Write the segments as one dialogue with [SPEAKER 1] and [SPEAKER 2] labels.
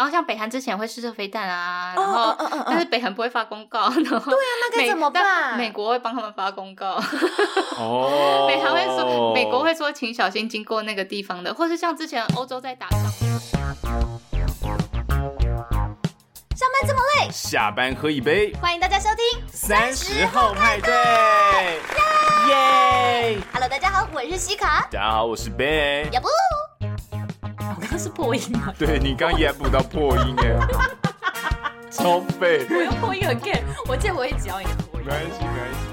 [SPEAKER 1] 然后像北韩之前会试射飞弹啊，然后但是北韩不会发公告，然后
[SPEAKER 2] 对啊，那该怎么办？
[SPEAKER 1] 美国会帮他们发公告。
[SPEAKER 3] 哦，
[SPEAKER 1] 北韩会说，美国会说，请小心经过那个地方的，或是像之前欧洲在打仗。
[SPEAKER 2] 上班这么累，
[SPEAKER 3] 下班喝一杯。
[SPEAKER 2] 欢迎大家收听
[SPEAKER 3] 三十后派对，
[SPEAKER 2] 耶！Hello，大家好，我是西卡。
[SPEAKER 3] 大家好，我是 Ben。
[SPEAKER 1] 是破音啊？
[SPEAKER 3] 对，你刚也补到破音耶，超废。
[SPEAKER 1] 我用破音 again，我记得我也只要你破音。
[SPEAKER 2] 没关系，没关系，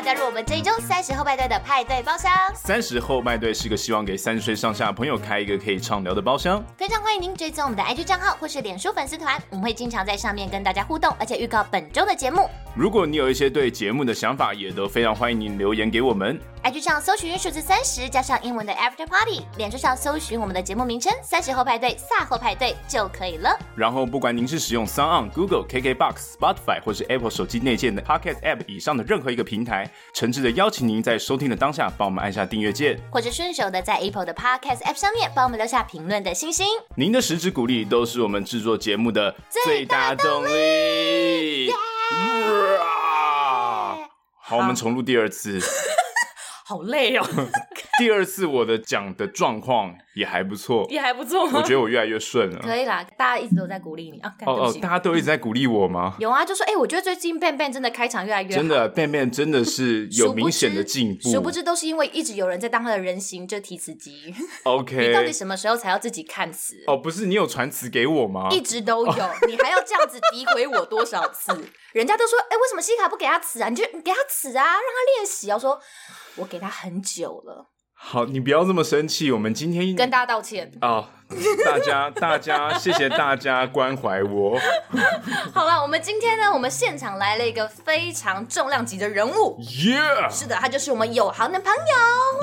[SPEAKER 2] 加入我们这一周三十后派对的派对包厢。
[SPEAKER 3] 三十后派对是个希望给三十岁上下朋友开一个可以畅聊的包厢。
[SPEAKER 2] 非常欢迎您追踪我们的 IG 账号或是脸书粉丝团，我们会经常在上面跟大家互动，而且预告本周的节目。
[SPEAKER 3] 如果你有一些对节目的想法，也都非常欢迎您留言给我们。
[SPEAKER 2] IG 上搜寻数字三十加上英文的 After Party，脸书上搜寻我们的节目名称三十后派对、萨后派对就可以了。
[SPEAKER 3] 然后，不管您是使用 SoundOn、Google、KKBox、Spotify 或是 Apple 手机内建的 Podcast App 以上的任何一个平台，诚挚的邀请您在收听的当下，帮我们按下订阅键，
[SPEAKER 2] 或者顺手的在 Apple 的 Podcast App 上面帮我们留下评论的星星。
[SPEAKER 3] 您的实质鼓励都是我们制作节目的最大动力。好，我们重录第二次。
[SPEAKER 1] 好累哦。
[SPEAKER 3] 第二次我的讲的状况也还不错，
[SPEAKER 1] 也还不错。
[SPEAKER 3] 我觉得我越来越顺了。
[SPEAKER 2] 可以啦，大家一直都在鼓励你啊。
[SPEAKER 3] 哦哦，大家都一直在鼓励我吗？
[SPEAKER 2] 有啊，就说哎、欸，我觉得最近 Ben Ben 真的开场越来越好。
[SPEAKER 3] 真的，Ben Ben 真的是有明显的进步殊。
[SPEAKER 2] 殊不知都是因为一直有人在当他的人形这提词机。
[SPEAKER 3] OK。
[SPEAKER 2] 你到底什么时候才要自己看词？
[SPEAKER 3] 哦，不是，你有传词给我吗？
[SPEAKER 2] 一直都有，你还要这样子诋毁我多少次？人家都说，哎、欸，为什么西卡不给他词啊？你就你给他词啊，让他练习。我说，我给他很久了。
[SPEAKER 3] 好，你不要这么生气。我们今天
[SPEAKER 2] 跟大家道歉
[SPEAKER 3] 哦，大家大家谢谢大家关怀我。
[SPEAKER 2] 好了，我们今天呢，我们现场来了一个非常重量级的人物。
[SPEAKER 3] 耶、yeah!！
[SPEAKER 2] 是的，他就是我们友航的朋友。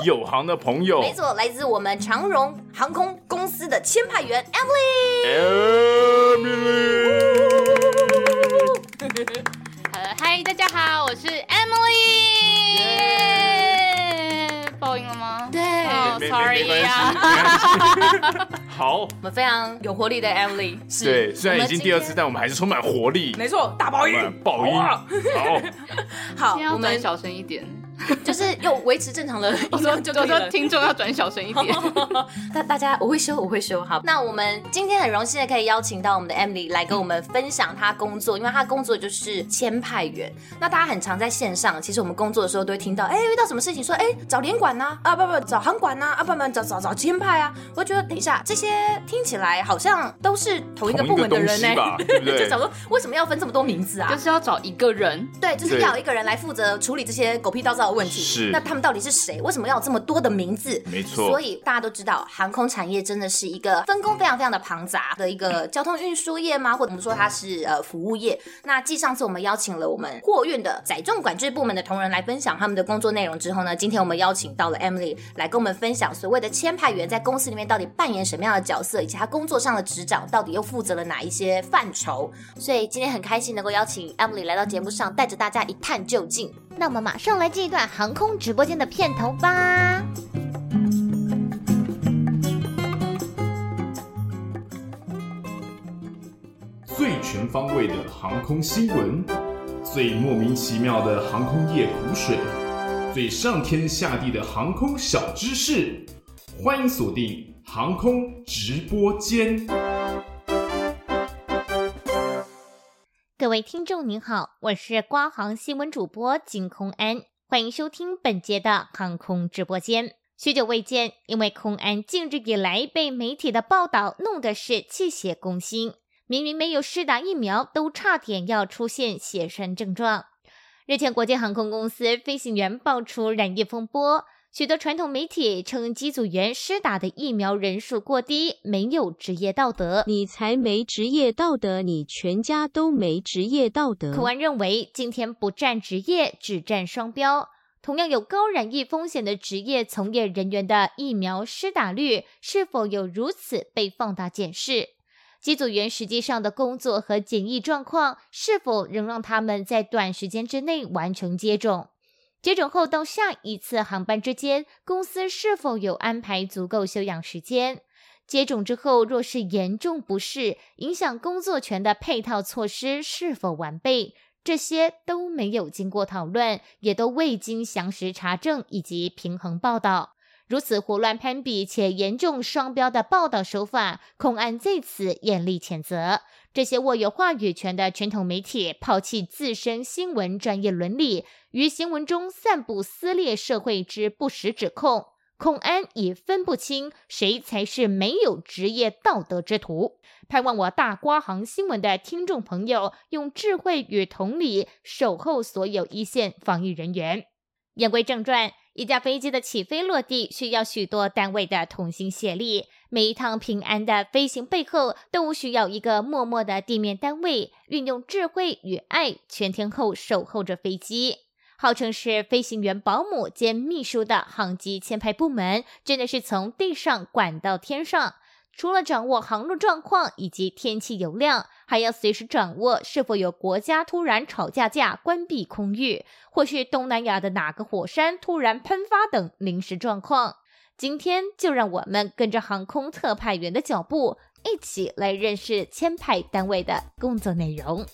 [SPEAKER 3] 友航的朋友，
[SPEAKER 2] 没错，来自我们长荣航空公司的签派员
[SPEAKER 3] Emily。
[SPEAKER 1] Emily。嗨，大家好，我是 Emily。哦、oh,，Sorry 呀。
[SPEAKER 3] 好，
[SPEAKER 1] 我们非常有活力的 Emily。是
[SPEAKER 3] 对，虽然已经第二次，但我们还是充满活力。
[SPEAKER 1] 没错，大爆音，
[SPEAKER 3] 爆音。好，
[SPEAKER 1] 好，我们小声一点。
[SPEAKER 2] 就是又维持正常的 音
[SPEAKER 1] 量就可以了。我说听众要转小声一点。
[SPEAKER 2] 大大家我会修，我会修。好，那我们今天很荣幸的可以邀请到我们的 Emily 来跟我们分享她工作，因为她工作就是签派员。那大家很常在线上，其实我们工作的时候都会听到，哎，遇到什么事情说，哎，找联管呐，啊不不，找行管呐，啊不不，找找找签派啊。我觉得等一下这些听起来好像都是同一个部门的人呢，
[SPEAKER 3] 对不对？
[SPEAKER 2] 就找说为什么要分这么多名字啊？
[SPEAKER 1] 就是要找一个人，
[SPEAKER 2] 对，就是要一个人来负责处理这些狗屁倒灶的问题。
[SPEAKER 3] 是，
[SPEAKER 2] 那他们到底是谁？为什么要有这么多的名字？
[SPEAKER 3] 没错，
[SPEAKER 2] 所以大家都知道，航空产业真的是一个分工非常非常的庞杂的一个交通运输业吗？或者我们说它是呃服务业？那继上次我们邀请了我们货运的载重管制部门的同仁来分享他们的工作内容之后呢，今天我们邀请到了 Emily 来跟我们分享所谓的签派员在公司里面到底扮演什么样的角色，以及他工作上的职掌到底又负责了哪一些范畴。所以今天很开心能够邀请 Emily 来到节目上，带着大家一探究竟。那我们马上来进一段航空直播间的片头吧。
[SPEAKER 3] 最全方位的航空新闻，最莫名其妙的航空业苦水，最上天下地的航空小知识，欢迎锁定航空直播间。
[SPEAKER 4] 各位听众您好，我是瓜航新闻主播金空安，欢迎收听本节的航空直播间。许久未见，因为空安近日以来被媒体的报道弄得是气血攻心，明明没有施打疫苗，都差点要出现血栓症状。日前，国际航空公司飞行员爆出染疫风波。许多传统媒体称机组员施打的疫苗人数过低，没有职业道德。
[SPEAKER 5] 你才没职业道德，你全家都没职业道德。
[SPEAKER 4] 空安认为，今天不占职业，只占双标。同样有高染疫风险的职业从业人员的疫苗施打率，是否有如此被放大检视？机组员实际上的工作和检疫状况，是否仍让他们在短时间之内完成接种？接种后到下一次航班之间，公司是否有安排足够休养时间？接种之后若是严重不适，影响工作权的配套措施是否完备？这些都没有经过讨论，也都未经详实查证以及平衡报道。如此胡乱攀比且严重双标的报道手法，空安在此严厉谴责。这些握有话语权的传统媒体，抛弃自身新闻专业伦理，于新闻中散布撕裂社会之不实指控。空安已分不清谁才是没有职业道德之徒。盼望我大瓜行新闻的听众朋友，用智慧与同理守候所有一线防疫人员。言归正传。一架飞机的起飞落地需要许多单位的同心协力，每一趟平安的飞行背后都需要一个默默的地面单位，运用智慧与爱，全天候守候着飞机。号称是飞行员保姆兼秘书的航机签派部门，真的是从地上管到天上。除了掌握航路状况以及天气油量，还要随时掌握是否有国家突然吵架架关闭空域，或是东南亚的哪个火山突然喷发等临时状况。今天就让我们跟着航空特派员的脚步，一起来认识签派单位的工作内容。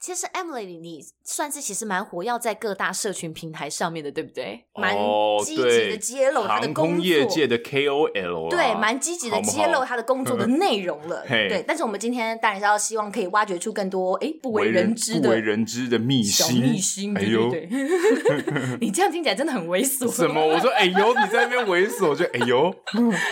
[SPEAKER 2] 其实 Emily，你算是其实蛮活跃在各大社群平台上面的，对不对？蛮积极的揭露他的工作，
[SPEAKER 6] 航空业界的 KOL，
[SPEAKER 2] 对，蛮积极的揭露他的工作的 内容了。对，但是我们今天当然是要希望可以挖掘出更多哎不为人知的、
[SPEAKER 6] 不为人知的秘辛。
[SPEAKER 2] 秘辛，对对对。你这样听起来真的很猥琐。
[SPEAKER 6] 什么？我说哎呦，你在那边猥琐，我就哎呦。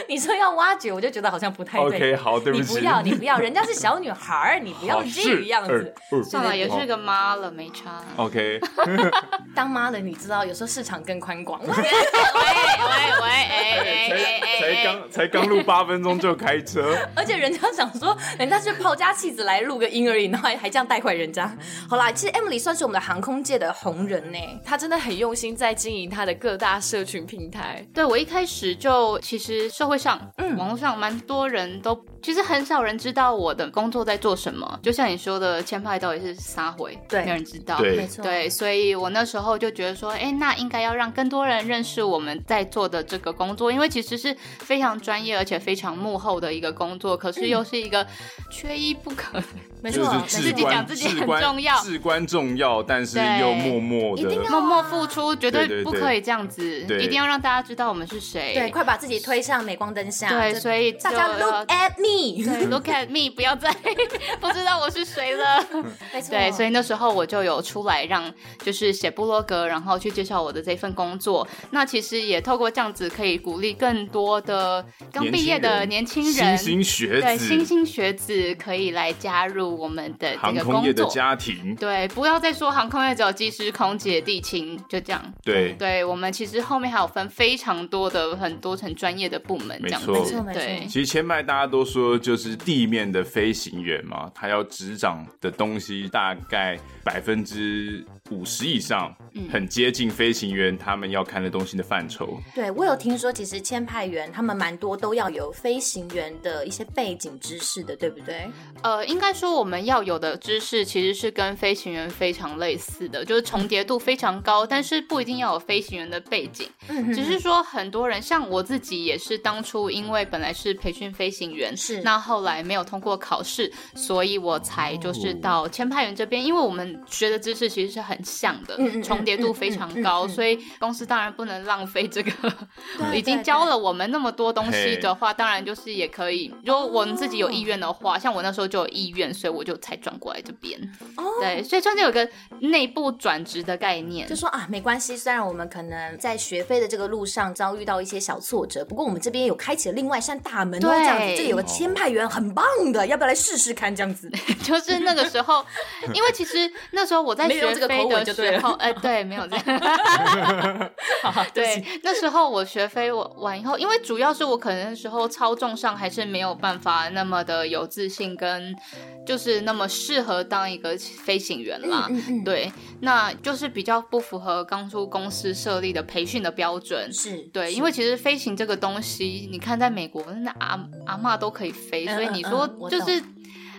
[SPEAKER 2] 你说要挖掘，我就觉得好像不太对。
[SPEAKER 6] OK，好，对不起。
[SPEAKER 2] 你不要，你不要，人家是小女孩，你不要这个样子。
[SPEAKER 1] 算了。也是个妈了，没差。
[SPEAKER 6] OK，
[SPEAKER 2] 当妈的，你知道有时候市场更宽广。喂喂
[SPEAKER 1] 喂，哎哎哎，
[SPEAKER 6] 才刚才刚录八分钟就开车，
[SPEAKER 2] 而且人家想说，人家是抛家弃子来录个音而已，然后还还这样带坏人家。好啦，其实 Emily 算是我们的航空界的红人呢，
[SPEAKER 7] 她真的很用心在经营她的各大社群平台。
[SPEAKER 1] 对，我一开始就其实社会上，嗯，网络上蛮多人都，其实很少人知道我的工作在做什么。就像你说的，签派到底是撒回？
[SPEAKER 2] 对，
[SPEAKER 1] 没有人知道。
[SPEAKER 6] 对，
[SPEAKER 2] 没错。
[SPEAKER 1] 对，所以我那时候就觉得说，哎，那应该要让更多人认识我们在做的这个工作，因为其实是非常专业而且非常幕后的一个工作，可是又是一个缺一不可。
[SPEAKER 2] 没错，
[SPEAKER 1] 自己讲自己很重要，
[SPEAKER 6] 至关重要，但是又默默的，
[SPEAKER 1] 默默付出，绝对不可以这样子，一定要让大家知道我们是谁。
[SPEAKER 2] 对，快把自己推上镁光灯下。
[SPEAKER 1] 对，所以
[SPEAKER 2] 大家 look at me，look
[SPEAKER 1] at me，不要再不知道我是谁了。
[SPEAKER 2] 没错。
[SPEAKER 1] 对，所以那时候我就有出来让，就是写部落格，然后去介绍我的这份工作。那其实也透过这样子，可以鼓励更多的刚毕业的年轻人，
[SPEAKER 6] 新兴学子，
[SPEAKER 1] 对，新兴学子可以来加入。我们的这个工作，
[SPEAKER 6] 航空业的家庭，
[SPEAKER 1] 对，不要再说航空业只有机师、空姐、地勤，就这样。
[SPEAKER 6] 对，
[SPEAKER 1] 对我们其实后面还有分非常多的很多层专业的部门，这样子。
[SPEAKER 6] 没
[SPEAKER 2] 错，没错。
[SPEAKER 1] 对，
[SPEAKER 6] 其实前排大家都说就是地面的飞行员嘛，他要执掌的东西大概百分之五十以上，很接近飞行员他们要看的东西的范畴。
[SPEAKER 2] 对，我有听说，其实签派员他们蛮多都要有飞行员的一些背景知识的，对不对？
[SPEAKER 1] 呃，应该说我们要有的知识其实是跟飞行员非常类似的，就是重叠度非常高，但是不一定要有飞行员的背景。嗯，只是说很多人像我自己也是当初因为本来是培训飞行员，是那后来没有通过考试，所以我才就是到签派员这边，因为我们学的知识其实是很。像的重叠度非常高，所以公司当然不能浪费这个。已经教了我们那么多东西的话，当然就是也可以。如果我们自己有意愿的话，像我那时候就有意愿，所以我就才转过来这边。对，所以算是有个内部转职的概念。
[SPEAKER 2] 就说啊，没关系，虽然我们可能在学飞的这个路上遭遇到一些小挫折，不过我们这边有开启了另外一扇大门。对，这样子，这里有个签派员，很棒的，要不要来试试看？这样子，
[SPEAKER 1] 就是那个时候，因为其实那时候我在学飞。的时候，哎，对，没有这样。对，那时候我学飞完以后，因为主要是我可能那时候操纵上还是没有办法那么的有自信，跟就是那么适合当一个飞行员啦。嗯嗯嗯、对，那就是比较不符合当初公司设立的培训的标准。
[SPEAKER 2] 是
[SPEAKER 1] 对，因为其实飞行这个东西，你看在美国，那阿阿嬷都可以飞，所以你说就是。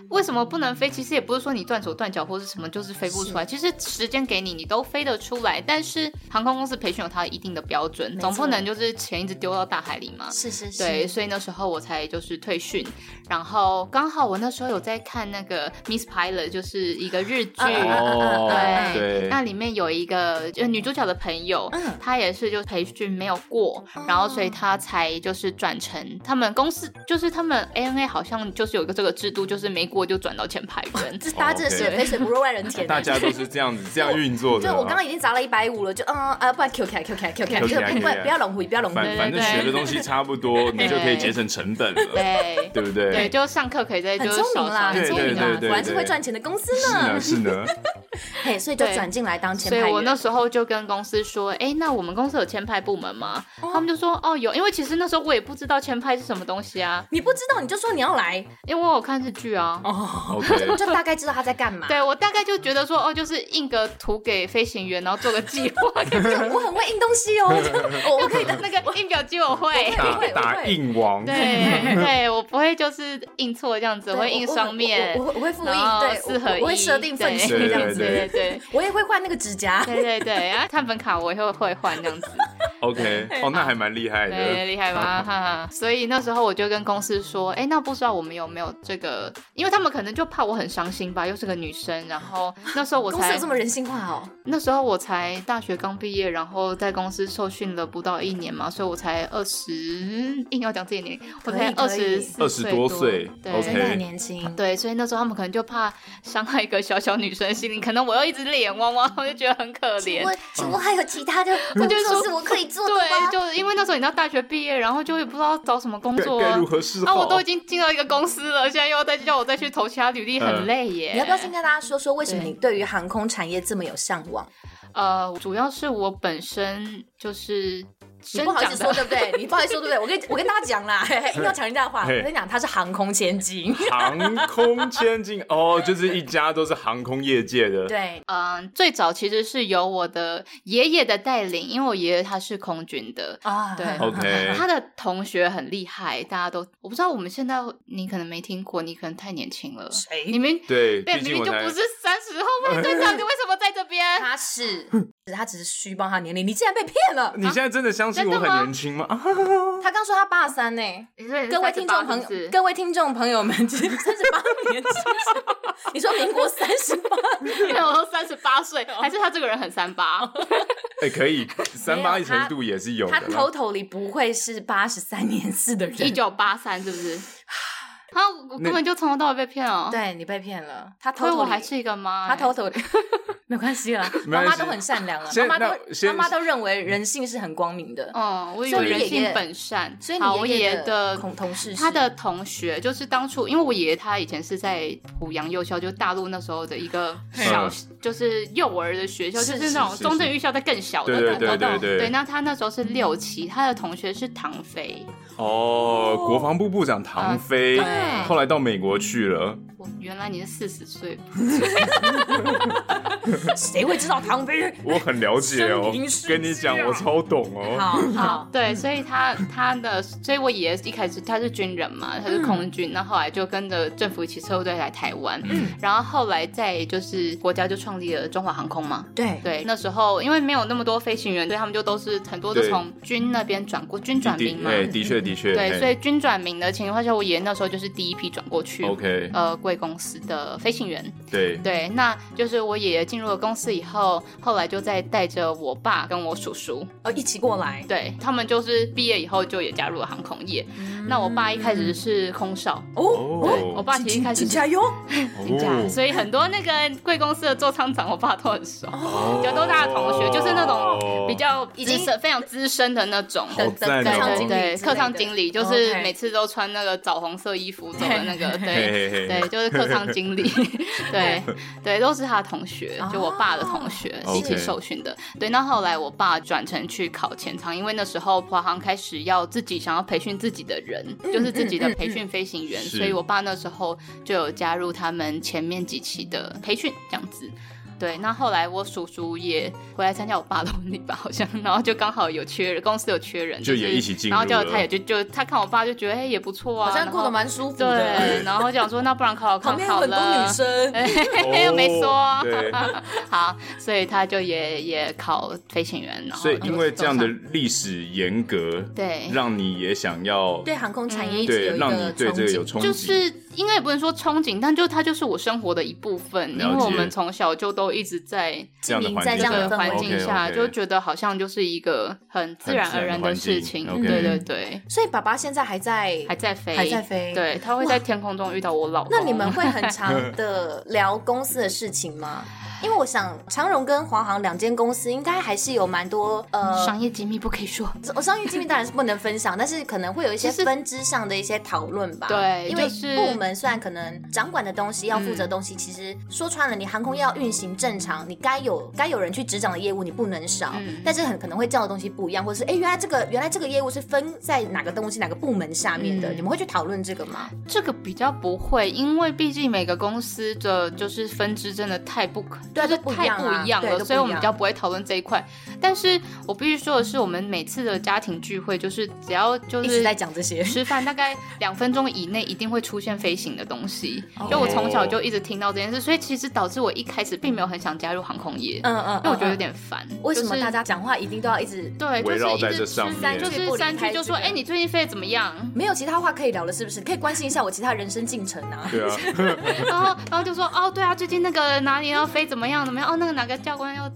[SPEAKER 1] 为什么不能飞？其实也不是说你断手断脚或是什么就是飞不出来，其实时间给你，你都飞得出来。但是航空公司培训有它一定的标准，总不能就是钱一直丢到大海里嘛。
[SPEAKER 2] 是是是。
[SPEAKER 1] 对，所以那时候我才就是退训，然后刚好我那时候有在看那个 Miss Pilot，就是一个日剧，
[SPEAKER 6] 哦、
[SPEAKER 1] 对，
[SPEAKER 6] 对。
[SPEAKER 1] 那里面有一个就女主角的朋友，嗯，她也是就培训没有过，然后所以她才就是转成他们公司，就是他们 ANA 好像就是有一个这个制度，就是没过就转到前排人，
[SPEAKER 2] 这大家真的是肥水不落外人田，
[SPEAKER 6] 大家都是这样子这样运作的。
[SPEAKER 2] 就我刚刚已经砸了一百五了，就嗯啊，不然 Q 开 Q 开 Q 开不不要龙回，不要龙虎，
[SPEAKER 6] 反正学的东西差不多，你就可以节省成本了，
[SPEAKER 1] 对。
[SPEAKER 6] 对不对？
[SPEAKER 1] 对，就上课可以在就
[SPEAKER 2] 很聪明啦，很聪明啦，果然是会赚钱的公司呢，
[SPEAKER 6] 是呢。
[SPEAKER 2] 嘿，所以就转进来当前排。
[SPEAKER 1] 所以我那时候就跟公司说，哎，那我们公司有签派部门吗？他们就说，哦，有，因为其实那时候我也不知道签派是什么东西啊。
[SPEAKER 2] 你不知道，你就说你要来，
[SPEAKER 1] 因为我有看日剧啊。
[SPEAKER 2] 哦 就大概知道他在干嘛。
[SPEAKER 1] 对，我大概就觉得说，哦，就是印个图给飞行员，然后做个计划。
[SPEAKER 2] 我很会印东西哦，我可以的那个
[SPEAKER 1] 印表机我会，
[SPEAKER 6] 打印王。
[SPEAKER 1] 对对，我不会就是印错这样子，我会印双面，
[SPEAKER 2] 我我会复印，对，四合一，我会设定分数这样子，对对对，我也会换那个指甲，
[SPEAKER 1] 对对对，然后碳粉卡我也会会换这样子。
[SPEAKER 6] OK，哦，那还蛮厉害的，
[SPEAKER 1] 对，厉害吧？哈哈。所以那时候我就跟公司说，哎，那不知道我们有没有这个？因为他们可能就怕我很伤心吧，又是个女生。然后那时候我才公
[SPEAKER 2] 司有这么人性化哦。
[SPEAKER 1] 那时候我才大学刚毕业，然后在公司受训了不到一年嘛，所以我才二十，硬要讲这一年，我才二十
[SPEAKER 6] 二十多岁，
[SPEAKER 1] 对，
[SPEAKER 2] 真的很年轻。
[SPEAKER 1] 对，所以那时候他们可能就怕伤害一个小小女生的心灵，可能我又一直脸汪汪，我就觉得很可怜。请问，
[SPEAKER 2] 请问还有其他的 工作是我可以做的吗？
[SPEAKER 1] 对，就是因为那时候你到大学毕业，然后就也不知道找什么工作，
[SPEAKER 6] 该如何是好？
[SPEAKER 1] 啊，我都已经进到一个公司了，现在又要再叫我再去投其他履历，很累耶。
[SPEAKER 2] 你要不要先跟大家说说，为什么你对于航空产业这么有向往？
[SPEAKER 1] 呃，主要是我本身就是。
[SPEAKER 2] 你不好意思说对不对？你不好意思说对不对？我跟我跟大家讲啦，一定要讲人家的话。我跟你讲，他是航空千金。
[SPEAKER 6] 航空千金哦，就是一家都是航空业界的。
[SPEAKER 2] 对，
[SPEAKER 1] 嗯，最早其实是由我的爷爷的带领，因为我爷爷他是空军的啊。对，
[SPEAKER 6] OK。
[SPEAKER 1] 他的同学很厉害，大家都我不知道。我们现在你可能没听过，你可能太年轻了。
[SPEAKER 2] 谁？
[SPEAKER 1] 你们
[SPEAKER 6] 对，
[SPEAKER 1] 对，明明就不是三十后卫队长，你为什么边？
[SPEAKER 2] 他是，他只是虚报他年龄。你竟然被骗了！
[SPEAKER 6] 你现在真的相信我很年轻吗？
[SPEAKER 2] 他刚说他八十三呢，各位听众朋友，各位听众朋友们，三十八年，你说民国三十八 年，
[SPEAKER 1] 我说三十八岁，还是他这个人很三八？
[SPEAKER 6] 哎，可以，三八程度也是有的。
[SPEAKER 2] 他 totally 不会是八十三年四的人，
[SPEAKER 1] 一九八三是不是？他我根本就从头到尾被骗了，
[SPEAKER 2] 对你被骗了，他
[SPEAKER 1] 偷偷我还是一个妈，
[SPEAKER 2] 他偷偷的 没关系啦，妈妈都很善良了，妈妈都妈妈都认为人性是很光明的。
[SPEAKER 1] 嗯，我以为人性本善。所以你爷爷的同事，他的同学就是当初，因为我爷爷他以前是在濮阳幼校，就大陆那时候的一个小，就是幼儿的学校，就是那种中正预校在更小的。
[SPEAKER 6] 对对对对。
[SPEAKER 1] 对，那他那时候是六期，他的同学是唐飞。
[SPEAKER 6] 哦，国防部部长唐飞，后来到美国去了。
[SPEAKER 1] 我原来你是四十岁。
[SPEAKER 2] 谁会知道唐飞？
[SPEAKER 6] 我很了解哦，跟你讲，我超懂哦。
[SPEAKER 1] 好，好，对，所以他他的，所以我爷爷一开始他是军人嘛，他是空军，那后来就跟着政府一起撤退来台湾，嗯，然后后来在就是国家就创立了中华航空嘛，
[SPEAKER 2] 对。
[SPEAKER 1] 对，那时候因为没有那么多飞行员，所以他们就都是很多都从军那边转过，军转民嘛，
[SPEAKER 6] 对，的确的确，
[SPEAKER 1] 对，所以军转民的情况下，我爷爷那时候就是第一批转过去
[SPEAKER 6] ，OK，
[SPEAKER 1] 呃，贵公司的飞行员，
[SPEAKER 6] 对。
[SPEAKER 1] 对，那就是我爷爷进入了公司以后，后来就再带着我爸跟我叔叔。
[SPEAKER 2] 呃一起过来，
[SPEAKER 1] 对，他们就是毕业以后就也加入了航空业。那我爸一开始是空少。哦，我爸其实一开始
[SPEAKER 2] 加油，
[SPEAKER 1] 所以很多那个贵公司的座舱长，我爸都很熟，就都是他的同学，就是那种比较已经是非常资深的那种，
[SPEAKER 6] 对
[SPEAKER 1] 对对，客舱经理，就是每次都穿那个枣红色衣服走 的那个，对对，就是客舱经理，对对，都是他同学，就我爸的同学一起受训的。对，那后来我爸转成去考前舱，因为那时候华航开始要自己想要培训自己的人，就是自己的培训飞行员，所以我爸那时候就有加入他们前面几期的培训，这样子。对，那后来我叔叔也回来参加我爸的婚礼吧，好像，然后就刚好有缺人，公司有缺人，
[SPEAKER 3] 就也一起进，
[SPEAKER 1] 然后叫他也就就他看我爸就觉得哎也不错啊，
[SPEAKER 2] 好像过得蛮舒服的，
[SPEAKER 1] 对，然后就想说那不然考考看好了，
[SPEAKER 2] 旁边很多女生，
[SPEAKER 1] 又没说，
[SPEAKER 3] 对，
[SPEAKER 1] 好，所以他就也也考飞行员，然后
[SPEAKER 3] 所以因为这样的历史严格，
[SPEAKER 1] 对，
[SPEAKER 3] 让你也想要
[SPEAKER 2] 对航空产业一直有一个
[SPEAKER 3] 让你对这个有憧憬，
[SPEAKER 1] 就是。应该也不能说憧憬，但就它就是我生活的一部分，因为我们从小就都一直在
[SPEAKER 3] 在这样的
[SPEAKER 1] 环境下，就觉得好像就是一个很自然而然的事情。对对对，
[SPEAKER 2] 所以爸爸现在还在
[SPEAKER 1] 还在飞，
[SPEAKER 2] 还在飞，
[SPEAKER 1] 对，他会在天空中遇到我老公。
[SPEAKER 2] 那你们会很 常的聊公司的事情吗？因为我想长荣跟华航两间公司应该还是有蛮多呃
[SPEAKER 1] 商业机密不可以说，
[SPEAKER 2] 我 商业机密当然是不能分享，但是可能会有一些分支上的一些讨论吧。
[SPEAKER 1] 对，
[SPEAKER 2] 因为部门虽然可能掌管的东西要负责的东西，其实说穿了，你航空要运行正常，你该有该有人去执掌的业务你不能少，但是很可能会叫的东西不一样，或者是哎原来这个原来这个业务是分在哪个东西哪个部门下面的，你们会去讨论这个吗？
[SPEAKER 1] 这个比较不会，因为毕竟每个公司的就是分支真的太不可，
[SPEAKER 2] 对，就太。
[SPEAKER 1] 不一样了，所以我们比较不会讨论这一块。但是我必须说的是，我们每次的家庭聚会，就是只要就是
[SPEAKER 2] 一直在讲这些
[SPEAKER 1] 吃饭，大概两分钟以内一定会出现飞行的东西。就我从小就一直听到这件事，所以其实导致我一开始并没有很想加入航空业。嗯嗯，因为我觉得有点烦。
[SPEAKER 2] 为什么大家讲话一定都要一直
[SPEAKER 1] 对
[SPEAKER 3] 围绕在这上面？
[SPEAKER 1] 就是三句就说：“哎，你最近飞得怎么样？”
[SPEAKER 2] 没有其他话可以聊了，是不是？可以关心一下我其他人生进程啊？
[SPEAKER 3] 对啊。
[SPEAKER 1] 然后然后就说：“哦，对啊，最近那个哪里要飞怎么样？怎么样？哦，那个哪个教官要。”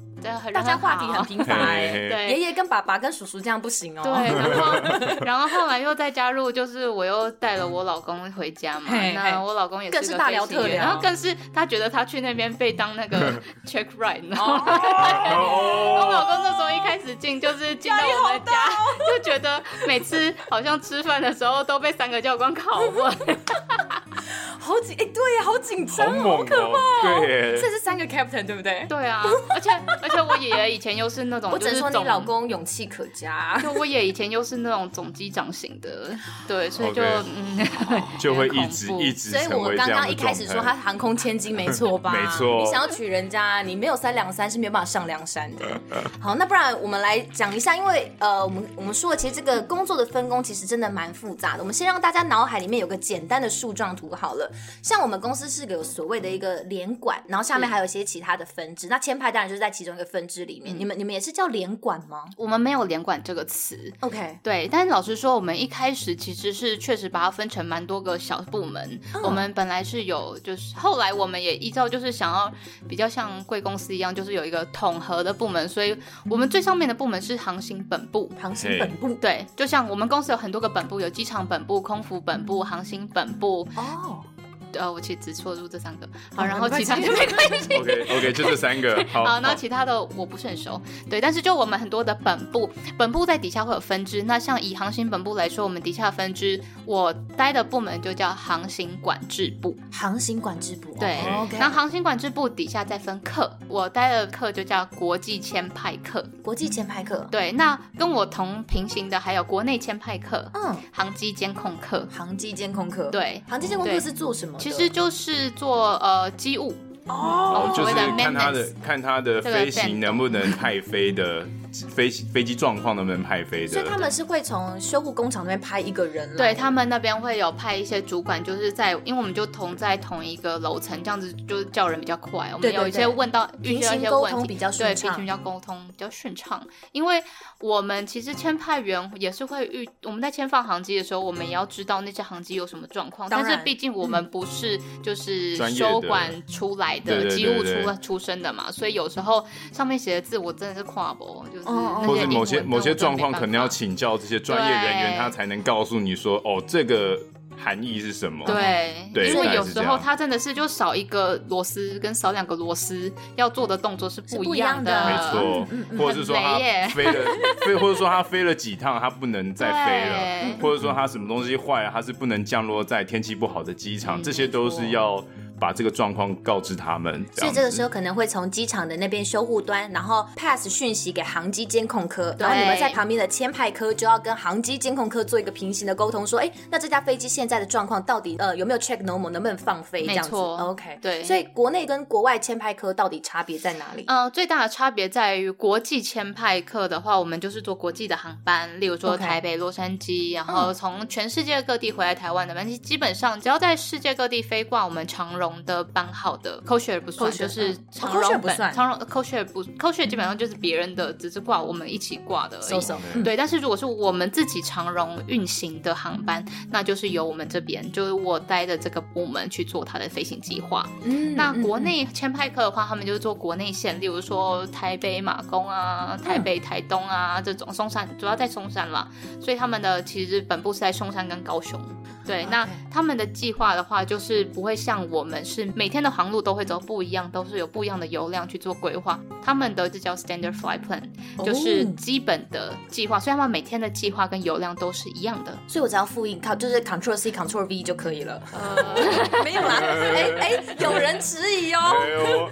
[SPEAKER 2] 大家话题很频繁，对，爷爷跟爸爸跟叔叔这样不行哦。
[SPEAKER 1] 对，然后然后后来又再加入，就是我又带了我老公回家嘛。那我老公也是
[SPEAKER 2] 更是大聊特聊，
[SPEAKER 1] 然后更是他觉得他去那边被当那个 check 后 我老公那时候一开始进就是进到我们家，就觉得每次好像吃饭的时候都被三个教官拷问。
[SPEAKER 2] 好紧哎，对呀，好紧张，
[SPEAKER 3] 好
[SPEAKER 2] 可怕。
[SPEAKER 3] 对，
[SPEAKER 2] 这是三个 captain，对不对？
[SPEAKER 1] 对啊，而且而且我爷爷以前又是那种，
[SPEAKER 2] 我只能说你老公勇气可嘉。
[SPEAKER 1] 就我爷以前又是那种总机长型的，对，所以就嗯，
[SPEAKER 3] 就会一直一直。
[SPEAKER 2] 所以我刚刚一开始说他航空千金没错吧？
[SPEAKER 3] 没错。
[SPEAKER 2] 你想要娶人家，你没有三两三是没有办法上梁山的。好，那不然我们来讲一下，因为呃，我们我们说的其实这个工作的分工其实真的蛮复杂的。我们先让大家脑海里面有个简单的树状图好了。像我们公司是个有所谓的一个联管，然后下面还有一些其他的分支。那签派当然就是在其中一个分支里面。你们你们也是叫联管吗？
[SPEAKER 1] 我们没有联管这个词。
[SPEAKER 2] OK，
[SPEAKER 1] 对。但是老实说，我们一开始其实是确实把它分成蛮多个小部门。我们本来是有，就是后来我们也依照就是想要比较像贵公司一样，就是有一个统合的部门。所以我们最上面的部门是航行本部。
[SPEAKER 2] 航行本部，
[SPEAKER 1] 对，就像我们公司有很多个本部，有机场本部、空服本部、航行本部。
[SPEAKER 2] 哦。
[SPEAKER 1] 呃，我其实只错入这三个，好，然后其他就没关系。
[SPEAKER 3] OK OK，就这三个。
[SPEAKER 1] 好，那其他的我不是很熟。对，但是就我们很多的本部，本部在底下会有分支。那像以航行本部来说，我们底下分支，我待的部门就叫航行管制部。
[SPEAKER 2] 航行管制部。
[SPEAKER 1] 对。OK。那航行管制部底下再分课，我待的课就叫国际签派课。
[SPEAKER 2] 国际签派课。
[SPEAKER 1] 对，那跟我同平行的还有国内签派课。嗯。航机监控课。
[SPEAKER 2] 航机监控课。
[SPEAKER 1] 对。
[SPEAKER 2] 航机监控课是做什么？
[SPEAKER 1] 其实就是做呃机务。
[SPEAKER 3] 哦，就是看他的看他的飞行能不能派飞的。飞飞机状况能不能派飞的？
[SPEAKER 2] 所以他们是会从修护工厂那边派一个人。
[SPEAKER 1] 对，他们那边会有派一些主管，就是在，因为我们就同在同一个楼层，这样子就叫人比较快。我们有一些问到遇到一些问题，
[SPEAKER 2] 比较
[SPEAKER 1] 对，平行比较沟通比较顺畅。因为我们其实签派员也是会遇，我们在签放航机的时候，我们也要知道那些航机有什么状况。但是毕竟我们不是就是修管出来的机务出出身的嘛，所以有时候上面写的字我真的是跨不，就是。
[SPEAKER 3] 或者某些某些状况，可能要请教这些专业人员，他才能告诉你说，哦，这个含义是什么？
[SPEAKER 1] 对，对，因为有时候他真的是就少一个螺丝跟少两个螺丝，要做的动作是不一样的。
[SPEAKER 3] 没错，或者是说他飞了飞，或者说他飞了几趟，他不能再飞了，或者说他什么东西坏了，他是不能降落在天气不好的机场，这些都是要。把这个状况告知他们。
[SPEAKER 2] 所以这个时候可能会从机场的那边修护端，然后 pass 讯息给航机监控科，然后你们在旁边的签派科就要跟航机监控科做一个平行的沟通，说，哎，那这架飞机现在的状况到底呃有没有 check normal，能不能放飞？这样子。OK，
[SPEAKER 1] 对。
[SPEAKER 2] 所以国内跟国外签派科到底差别在哪里？
[SPEAKER 1] 呃，最大的差别在于国际签派科的话，我们就是坐国际的航班，例如说台北、洛杉矶，然后从全世界各地回来台湾的班机，基本上只要在世界各地飞挂我们长荣的班号的，codeshare 不算，就是长荣本长荣 codeshare 不 codeshare 基本上就是别人的，只是挂我们一起挂的而已。对，但是如果是我们自己长荣运行的航班，那就是由我们这边，就是我待的这个部门去做它的飞行计划。嗯，那国内签派客的话，他们就是做国内线，例如说台北马公啊、台北台东啊这种松山，主要在松山啦，所以他们的其实本部是在松山跟高雄。对，那他们的计划的话，就是不会像我们是每天的航路都会走不一样，都是有不一样的油量去做规划。他们的这叫 Standard Flight Plan，就是基本的计划，所以他们每天的计划跟油量都是一样的。
[SPEAKER 2] 所以我只要复印靠，就是 Control C Control V 就可以了。呃，没有啦，哎哎，有人质疑哦。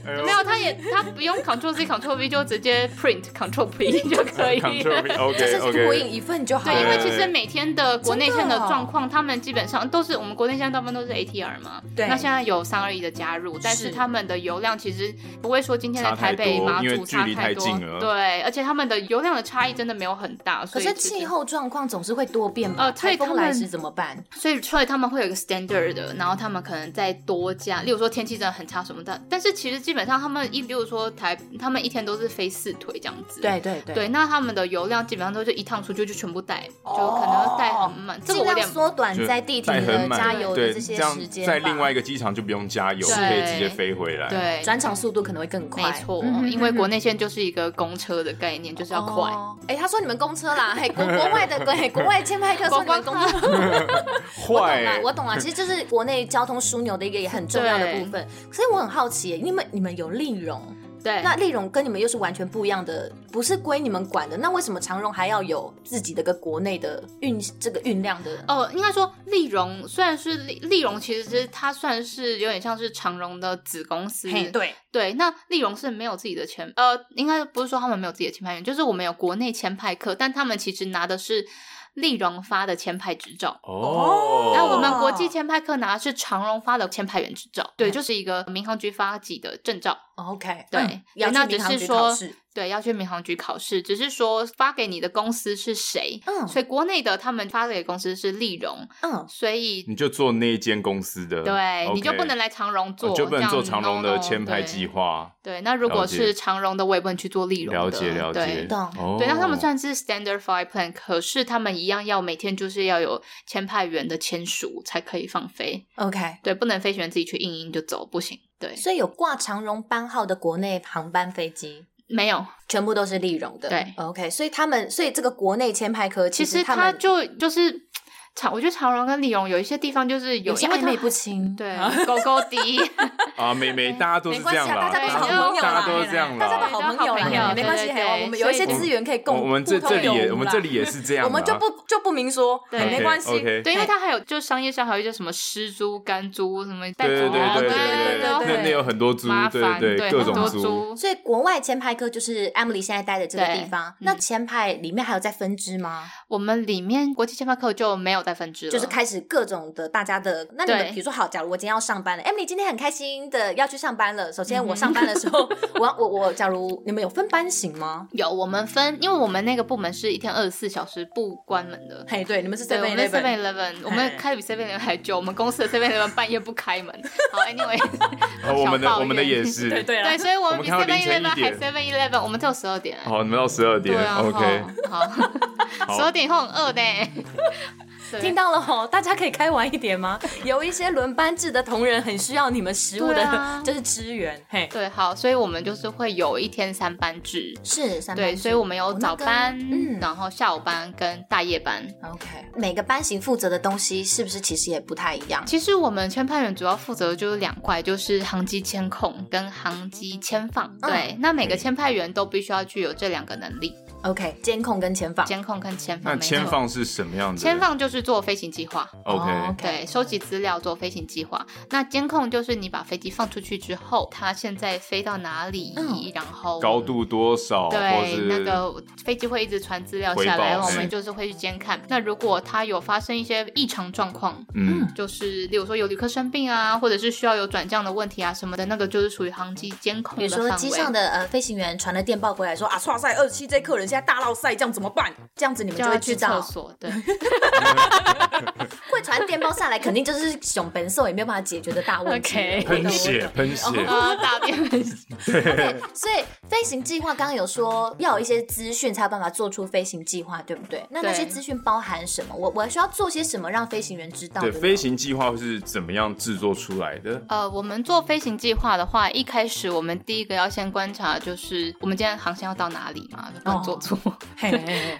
[SPEAKER 1] 没有，他也他不用 Control C Control V 就直接 Print Control P 就可以了。
[SPEAKER 2] 就是复印一份就好。
[SPEAKER 1] 对，因为其实每天的国内线的状况，他们基本上都是我们国内线大部分都是 ATR 嘛。对。那现在有三二一的加入，但是他们的油量其实不会说今天的台北马祖差太多。对，而且他们的油量的差异真的没有很大。
[SPEAKER 2] 可是气候状况总是会多变吧？呃，台风来时怎么办？
[SPEAKER 1] 所以所以他们会有一个 standard 的，然后他们可能再多加，例如说天气真的很差什么的。但是其实基本上他们一，比如说台，他们一天都是飞四腿这样子。
[SPEAKER 2] 对对对。
[SPEAKER 1] 对，那他们的油量基本上都是一趟出去就全部带，就可能带很满，这个有点
[SPEAKER 2] 缩短在地铁的加油的这些时间。
[SPEAKER 3] 在另外一个机场就不用加油，可以直接飞回来。
[SPEAKER 1] 对，
[SPEAKER 2] 转场速度可能会更快。
[SPEAKER 1] 没错，因为国内线就是一个公车的概念，就是要快。
[SPEAKER 2] 哎，他说你们公车啦，嘿，国国外的 对国外签派客说你们公车。我懂了，我懂了，其实就是国内交通枢纽的一个也很重要的部分。所以我很好奇，你们你们有利荣。
[SPEAKER 1] 对，
[SPEAKER 2] 那丽荣跟你们又是完全不一样的，不是归你们管的。那为什么长荣还要有自己的个国内的运这个运量的？
[SPEAKER 1] 哦，应该说丽荣虽然是丽丽荣，其实是它算是有点像是长荣的子公司。
[SPEAKER 2] 对
[SPEAKER 1] 对，那丽荣是没有自己的签，呃，应该不是说他们没有自己的签派员，就是我们有国内签派客，但他们其实拿的是。立荣发的签派执照哦，那我们国际签派客拿的是长荣发的签派员执照，对，就是一个民航局发给的证照。
[SPEAKER 2] OK，
[SPEAKER 1] 对，那只是说。对，要去民航局考试，只是说发给你的公司是谁，嗯，所以国内的他们发给公司是丽荣，嗯，所以
[SPEAKER 3] 你就做那一间公司的，
[SPEAKER 1] 对，okay, 你就不能来长荣做，
[SPEAKER 3] 就不能做长荣的签派计划，
[SPEAKER 1] 对，那如果是长荣的，我也不能去做丽荣的，
[SPEAKER 3] 了解了解，
[SPEAKER 1] 对，对，那他们算是 standard flight plan，可是他们一样要每天就是要有签派员的签署才可以放飞
[SPEAKER 2] ，OK，
[SPEAKER 1] 对，不能飞行员自己去印印就走，不行，对，
[SPEAKER 2] 所以有挂长荣班号的国内航班飞机。
[SPEAKER 1] 没有，
[SPEAKER 2] 全部都是立荣的。
[SPEAKER 1] 对
[SPEAKER 2] ，OK，所以他们，所以这个国内签派科其实他
[SPEAKER 1] 就就是。长，我觉得长荣跟李荣有一些地方就是有些
[SPEAKER 2] 暧昧不清，
[SPEAKER 1] 对，高高低
[SPEAKER 3] 啊，美眉大家都是这样啦，
[SPEAKER 2] 大家都好朋友，
[SPEAKER 3] 大家都是这样，
[SPEAKER 2] 大家都好朋友，没关系，我们有一些资源可以共，
[SPEAKER 3] 我们这这里也，我们这里也是这样，
[SPEAKER 2] 我们就不就不明说，对，没关系，
[SPEAKER 1] 对，因为它还有就商业上还有一些什么湿租、干租什么，
[SPEAKER 3] 对对对对对对，那有很多租，对对各种租，
[SPEAKER 2] 所以国外前排科就是 Emily 现在待的这个地方，那前排里面还有在分支吗？
[SPEAKER 1] 我们里面国际前排科就没有再分支了，
[SPEAKER 2] 就是开始各种的大家的。那你们比如说，好，假如我今天要上班了，Emily 今天很开心的要去上班了。首先我上班的时候，我我我，假如你们有分班型吗？
[SPEAKER 1] 有，我们分，因为我们那个部门是一天二十四小时不关门的。
[SPEAKER 2] 嘿，对，你们是 Seven
[SPEAKER 1] Eleven，Seven Eleven，我们开比 Seven Eleven 还久。我们公司的 Seven Eleven 半夜不开门。好，Anyway，
[SPEAKER 3] 我们的我们的也是，
[SPEAKER 2] 对对
[SPEAKER 1] 对，所以我们比 Seven Eleven 还 Seven Eleven，我们只有十二点。
[SPEAKER 3] 好，你们到十二点，OK，
[SPEAKER 1] 好，十二点以后很饿的。
[SPEAKER 2] 听到了吼，大家可以开玩一点吗？有一些轮班制的同仁很需要你们食物的，就是支援。嘿，
[SPEAKER 1] 对，好，所以我们就是会有一天三班制，
[SPEAKER 2] 是三班制。
[SPEAKER 1] 对，所以我们有早班，嗯，然后下午班跟大夜班。
[SPEAKER 2] OK，每个班型负责的东西是不是其实也不太一样？
[SPEAKER 1] 其实我们签派员主要负责的就是两块，就是航机监控跟航机签放。对，那每个签派员都必须要具有这两个能力。
[SPEAKER 2] OK，监控跟前放，
[SPEAKER 1] 监控跟前放。
[SPEAKER 3] 那前放是什么样子？
[SPEAKER 1] 前放就是就是做飞行计划。
[SPEAKER 3] OK，
[SPEAKER 1] 对，收集资料做飞行计划。那监控就是你把飞机放出去之后，它现在飞到哪里，嗯、然后
[SPEAKER 3] 高度多少，对，
[SPEAKER 1] 那个飞机会一直传资料下来，我们就是会去监看。那如果它有发生一些异常状况，嗯，就是例如说有旅客生病啊，或者是需要有转降的问题啊什么的，那个就是属于航机监控。
[SPEAKER 2] 比如说机上的呃飞行员传了电报过来说啊，剉赛二十七 J 客人现在大闹赛，这样怎么办？这样子你们就会知道。
[SPEAKER 1] 厕所对。
[SPEAKER 2] 会传电报下来，肯定就是熊本兽也没有办法解决的大问题。
[SPEAKER 3] 喷血，喷血
[SPEAKER 1] 啊，大便喷血。
[SPEAKER 2] 对所以飞行计划刚刚有说要有一些资讯才有办法做出飞行计划，对不对？那那些资讯包含什么？我我需要做些什么让飞行员知道？
[SPEAKER 3] 对，飞行计划是怎么样制作出来的？
[SPEAKER 1] 呃，我们做飞行计划的话，一开始我们第一个要先观察，就是我们今天航线要到哪里嘛，不能做 嘿。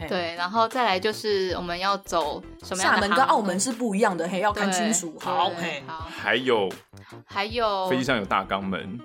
[SPEAKER 1] 对，然后再来就是我们要走什么样的？
[SPEAKER 2] 厦门跟澳门是不一样的，嘿，要看清楚。好，嘿，
[SPEAKER 1] 好。
[SPEAKER 3] 还有，
[SPEAKER 1] 还有，
[SPEAKER 3] 飞机上有大肛门。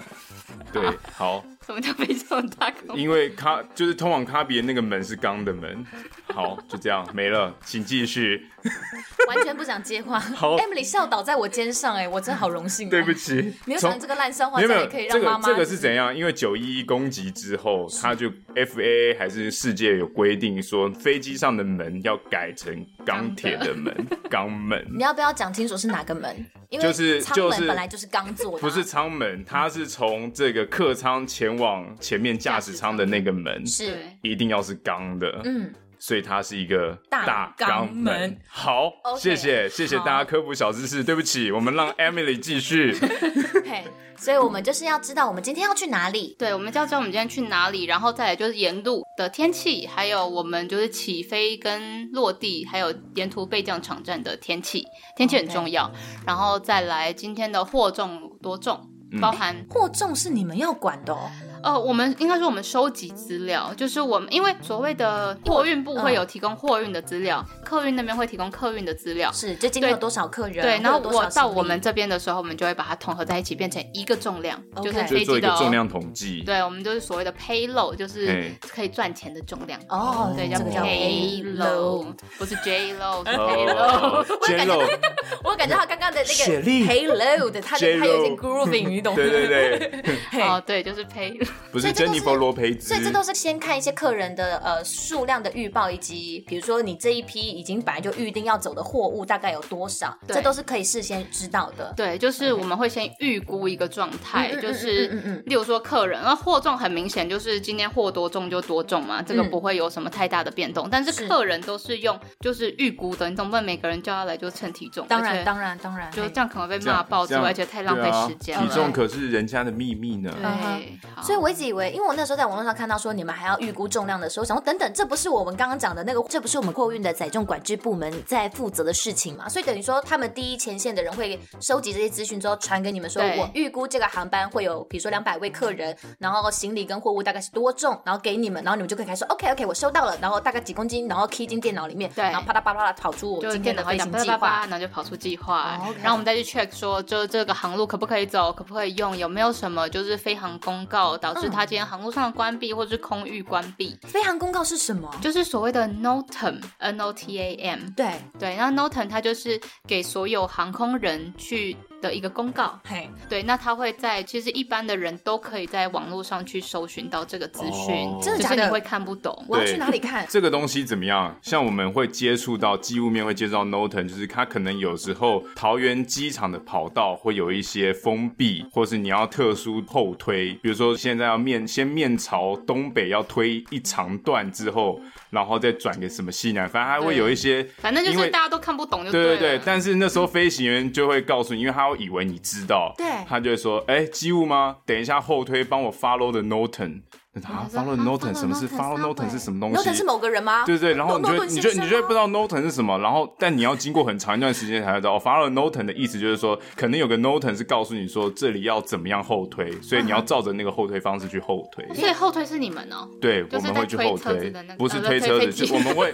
[SPEAKER 3] 对，好。
[SPEAKER 1] 什么叫飞机上有大肛门？
[SPEAKER 3] 因为卡就是通往卡比的那个门是钢的门。好，就这样没了，请继续。
[SPEAKER 2] 完全不想接话。
[SPEAKER 3] 好
[SPEAKER 2] ，Emily 笑倒在我肩上，哎，我真好荣幸。
[SPEAKER 3] 对不起，
[SPEAKER 2] 没有想到这个烂笑话，这也可以让妈妈。
[SPEAKER 3] 这个这个是怎样？因为九一一攻击之后，他就 FAA 还是世界有规定说，飞机上的门要改成钢铁的门，钢门。
[SPEAKER 2] 你要不要讲清楚是哪个门？因为
[SPEAKER 3] 就是就是
[SPEAKER 2] 本来就是钢做的，
[SPEAKER 3] 不是舱门，它是从这个客舱前往前面驾驶舱的那个门，
[SPEAKER 2] 是
[SPEAKER 3] 一定要是钢的。嗯。所以它是一个
[SPEAKER 2] 大肛门。
[SPEAKER 3] 好，okay, 谢谢谢谢大家科普小知识。对不起，我们让 Emily 继续。
[SPEAKER 2] 嘿，所以我们就是要知道我们今天要去哪里。
[SPEAKER 1] 对，我们就要知道我们今天去哪里，然后再来就是沿路的天气，还有我们就是起飞跟落地，还有沿途备降场站的天气，天气很重要。然后再来今天的货重多重，包含
[SPEAKER 2] 货重是你们要管的哦。
[SPEAKER 1] 呃，我们应该说我们收集资料，就是我们因为所谓的货运部会有提供货运的资料，嗯、客运那边会提供客运的资料，
[SPEAKER 2] 是就今天有多少客人，
[SPEAKER 1] 对，然后我到我们这边的时候，我们就会把它统合在一起，变成一个重量，okay. 就是飞机的
[SPEAKER 3] 重量统计。
[SPEAKER 1] 对，我们就是所谓的 payload，就是可以赚钱的重量。
[SPEAKER 2] 哦，
[SPEAKER 1] 对，叫 payload，不是 J-Lo，是 payload。
[SPEAKER 2] 我感觉，我感觉他刚刚的那个 payload，他的他有点 grooving，你懂吗？
[SPEAKER 3] 对对对，
[SPEAKER 1] 哦，对，就是 pay。
[SPEAKER 3] 不是珍妮佛罗培兹，
[SPEAKER 2] 所以这都是先看一些客人的呃数量的预报，以及比如说你这一批已经本来就预定要走的货物大概有多少，这都是可以事先知道的。
[SPEAKER 1] 对，就是我们会先预估一个状态，就是例如说客人，那货重很明显就是今天货多重就多重嘛，这个不会有什么太大的变动。但是客人都是用就是预估的，你总不能每个人叫他来就称体重？
[SPEAKER 2] 当然当然当然，
[SPEAKER 1] 就这样可能被骂爆之外，而且太浪费时间了。
[SPEAKER 3] 体重可是人家的秘密呢。
[SPEAKER 1] 对，
[SPEAKER 2] 所以我一直以为。因为我那时候在网络上看到说你们还要预估重量的时候，想说等等，这不是我们刚刚讲的那个，这不是我们货运的载重管制部门在负责的事情嘛？所以等于说他们第一前线的人会收集这些资讯之后传给你们说，说我预估这个航班会有比如说两百位客人，然后行李跟货物大概是多重，然后给你们，然后你们就可以开始说 OK OK，我收到了，然后大概几公斤，然后 key 进电脑里面，对，然后啪啦啪啦跑出我今天的飞行计划，
[SPEAKER 1] 然后就跑出计划，然后我们再去 check 说，就这个航路可不可以走，可不可以用，有没有什么就是飞航公告导致他今天航路上的关闭。或者是空域关闭，
[SPEAKER 2] 飞航公告是什么？
[SPEAKER 1] 就是所谓的 NOTAM，N O T A M。对对，那 NOTAM 它就是给所有航空人去的一个公告，嘿，对，那他会在其实一般的人都可以在网络上去搜寻到这个资讯，
[SPEAKER 2] 真的假的？
[SPEAKER 1] 就是你会看不懂，
[SPEAKER 2] 我要去哪里看？
[SPEAKER 3] 这个东西怎么样？像我们会接触到机务面会接触到 Noten，就是它可能有时候桃园机场的跑道会有一些封闭，或是你要特殊后推，比如说现在要面先面朝东北要推一长段之后，然后再转给什么西南，反正还会有一些，
[SPEAKER 1] 反正就是大家都看不懂就对，
[SPEAKER 3] 对对对。但是那时候飞行员就会告诉你，因为他。以为你知道，
[SPEAKER 2] 对，
[SPEAKER 3] 他就会说：“哎、欸，机务吗？等一下后推，帮我 follow the NOTAM。啊，follow NOTAM，什么是 follow Norton 是什么东西？Norton
[SPEAKER 2] 是某个人吗？
[SPEAKER 3] 对对，然后你就你就你就不知道 Norton 是什么，然后但你要经过很长一段时间才知道。follow NOTAM 的意思就是说，可能有个 Norton 是告诉你说这里要怎么样后推，所以你要照着那个后推方式去后推。
[SPEAKER 1] 所以后推是你们哦？
[SPEAKER 3] 对，我们会去后推，不是推车子，就我们会。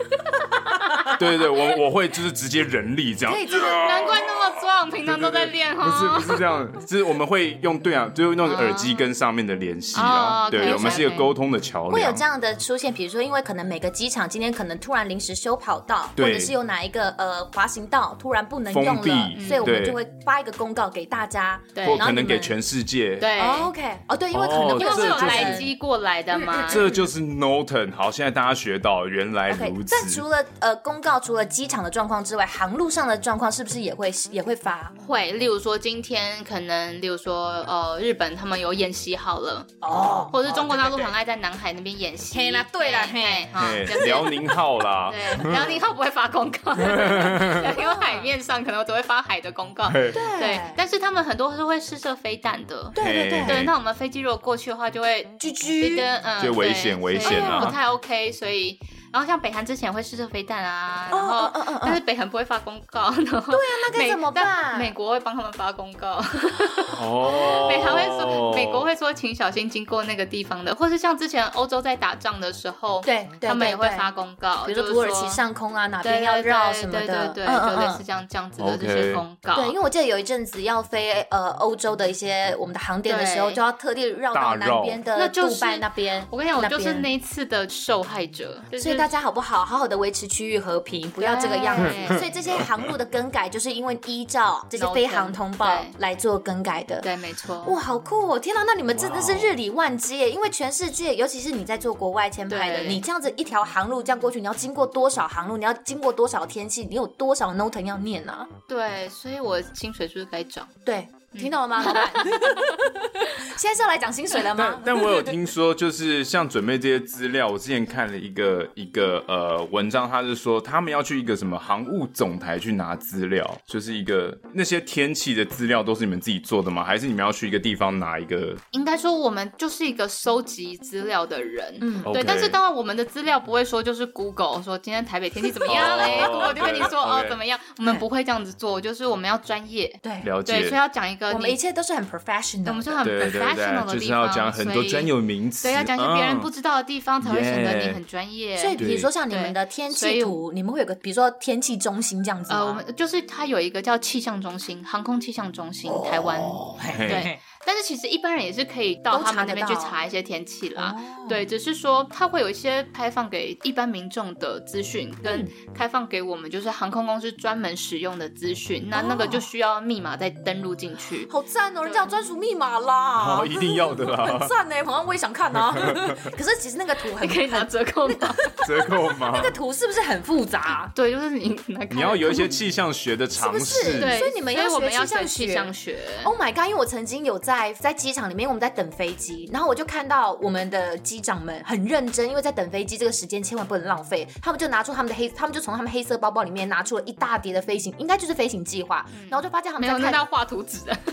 [SPEAKER 3] 对对对，我我会就是直接人力这样。
[SPEAKER 2] 可以这个
[SPEAKER 1] 难怪那么壮，平常都在练哈。
[SPEAKER 3] 不是不是这样，就是我们会用对啊，就是用耳机跟上面的联系啊。对，我们是一个沟通的桥梁。
[SPEAKER 2] 会有这样的出现，比如说，因为可能每个机场今天可能突然临时修跑道，或者是有哪一个呃滑行道突然不能用了，所以我们就会发一个公告给大家，
[SPEAKER 1] 对，
[SPEAKER 3] 或可能给全世界。
[SPEAKER 1] 对
[SPEAKER 2] ，OK，哦对，因为可能
[SPEAKER 1] 因为是有来机过来的嘛。
[SPEAKER 3] 这就是 Norton。好，现在大家学到原来如此。
[SPEAKER 2] 但除了呃公告，除了机场的状况之外，航路上的状况是不是也会也会发？
[SPEAKER 1] 会，例如说今天可能，例如说呃日本他们有演习好了哦，或者是中国大陆很爱在南海那边演习。
[SPEAKER 2] 嘿啦，对了，嘿，
[SPEAKER 3] 辽宁号啦，
[SPEAKER 1] 对，辽宁号不会发公告，因为海面上可能都会发海的公告。对对，但是他们很多是会试射飞弹的。
[SPEAKER 2] 对对对
[SPEAKER 1] 对，那我们飞机如果过去的话，就会
[SPEAKER 2] GG，
[SPEAKER 1] 嗯，
[SPEAKER 3] 就危险危险啊，
[SPEAKER 1] 不太 OK，所以。然后像北韩之前会试射飞弹啊，然后但是北韩不会发公告，然后
[SPEAKER 2] 对啊，那该怎么办？
[SPEAKER 1] 美国会帮他们发公告。哦，北韩会说，美国会说，请小心经过那个地方的，或是像之前欧洲在打仗的时候，对，他们也会发公告，
[SPEAKER 2] 比如说土耳其上空啊，哪边要绕什么的，
[SPEAKER 1] 对对对，就类似这样这样子的这些公告。
[SPEAKER 2] 对，因为我记得有一阵子要飞呃欧洲的一些我们的航点的时候，就要特地绕到南边的杜拜那边。
[SPEAKER 1] 我跟你讲，我就是那一次的受害者，
[SPEAKER 2] 所以大家好不好？好好的维持区域和平，不要这个样子。所以这些航路的更改，就是因为依照这些飞航通报来做更改的。
[SPEAKER 1] 对，没错。
[SPEAKER 2] 哇，好酷哦！天哪，那你们真的是日理万机耶！因为全世界，尤其是你在做国外签派的，你这样子一条航路这样过去，你要经过多少航路？你要经过多少天气？你有多少 Noten 要念啊？
[SPEAKER 1] 对，所以我薪水是不是该涨？
[SPEAKER 2] 对。听懂了吗，老板？现在是要来讲薪水了吗？
[SPEAKER 3] 但我有听说，就是像准备这些资料，我之前看了一个一个呃文章，他是说他们要去一个什么航务总台去拿资料，就是一个那些天气的资料都是你们自己做的吗？还是你们要去一个地方拿一个？
[SPEAKER 1] 应该说我们就是一个收集资料的人，嗯，对。但是当然我们的资料不会说就是 Google 说今天台北天气怎么样嘞，Google 就跟你说.哦怎么样，我们不会这样子做，就是我们要专业，
[SPEAKER 2] 对，
[SPEAKER 3] 了解，
[SPEAKER 1] 对，所以要讲一个。
[SPEAKER 2] 我们一切都是很 professional，
[SPEAKER 1] 我们是很 professional 的地方，
[SPEAKER 3] 就是要讲很多专有名词，
[SPEAKER 1] 对，要讲一些别人不知道的地方，才会显得你很专业。
[SPEAKER 2] 所以，比如说像你们的天气图，你们会有个，比如说天气中心这样子吗？
[SPEAKER 1] 呃，我们就是它有一个叫气象中心，航空气象中心，台湾，对。但是其实一般人也是可以到他们那边去查一些天气啦，对，只是说他会有一些开放给一般民众的资讯，跟开放给我们就是航空公司专门使用的资讯，那那个就需要密码再登录进去。
[SPEAKER 2] 好赞哦，人家有专属密码啦，
[SPEAKER 3] 一定要的啦，
[SPEAKER 2] 很赞呢，好像我也想看啊。可是其实那个图很
[SPEAKER 1] 可以拿折扣吗？
[SPEAKER 3] 折扣吗？
[SPEAKER 2] 那个图是不是很复杂？
[SPEAKER 1] 对，就是你
[SPEAKER 3] 你要有一些气象学的常识，
[SPEAKER 1] 对，
[SPEAKER 2] 所以你们要
[SPEAKER 1] 学气象学。
[SPEAKER 2] Oh my god！因为我曾经有在在机场里面，我们在等飞机，然后我就看到我们的机长们很认真，因为在等飞机这个时间千万不能浪费，他们就拿出他们的黑，他们就从他们黑色包包里面拿出了一大叠的飞行，应该就是飞行计划，然后就发现他们
[SPEAKER 1] 没有看到画图纸的。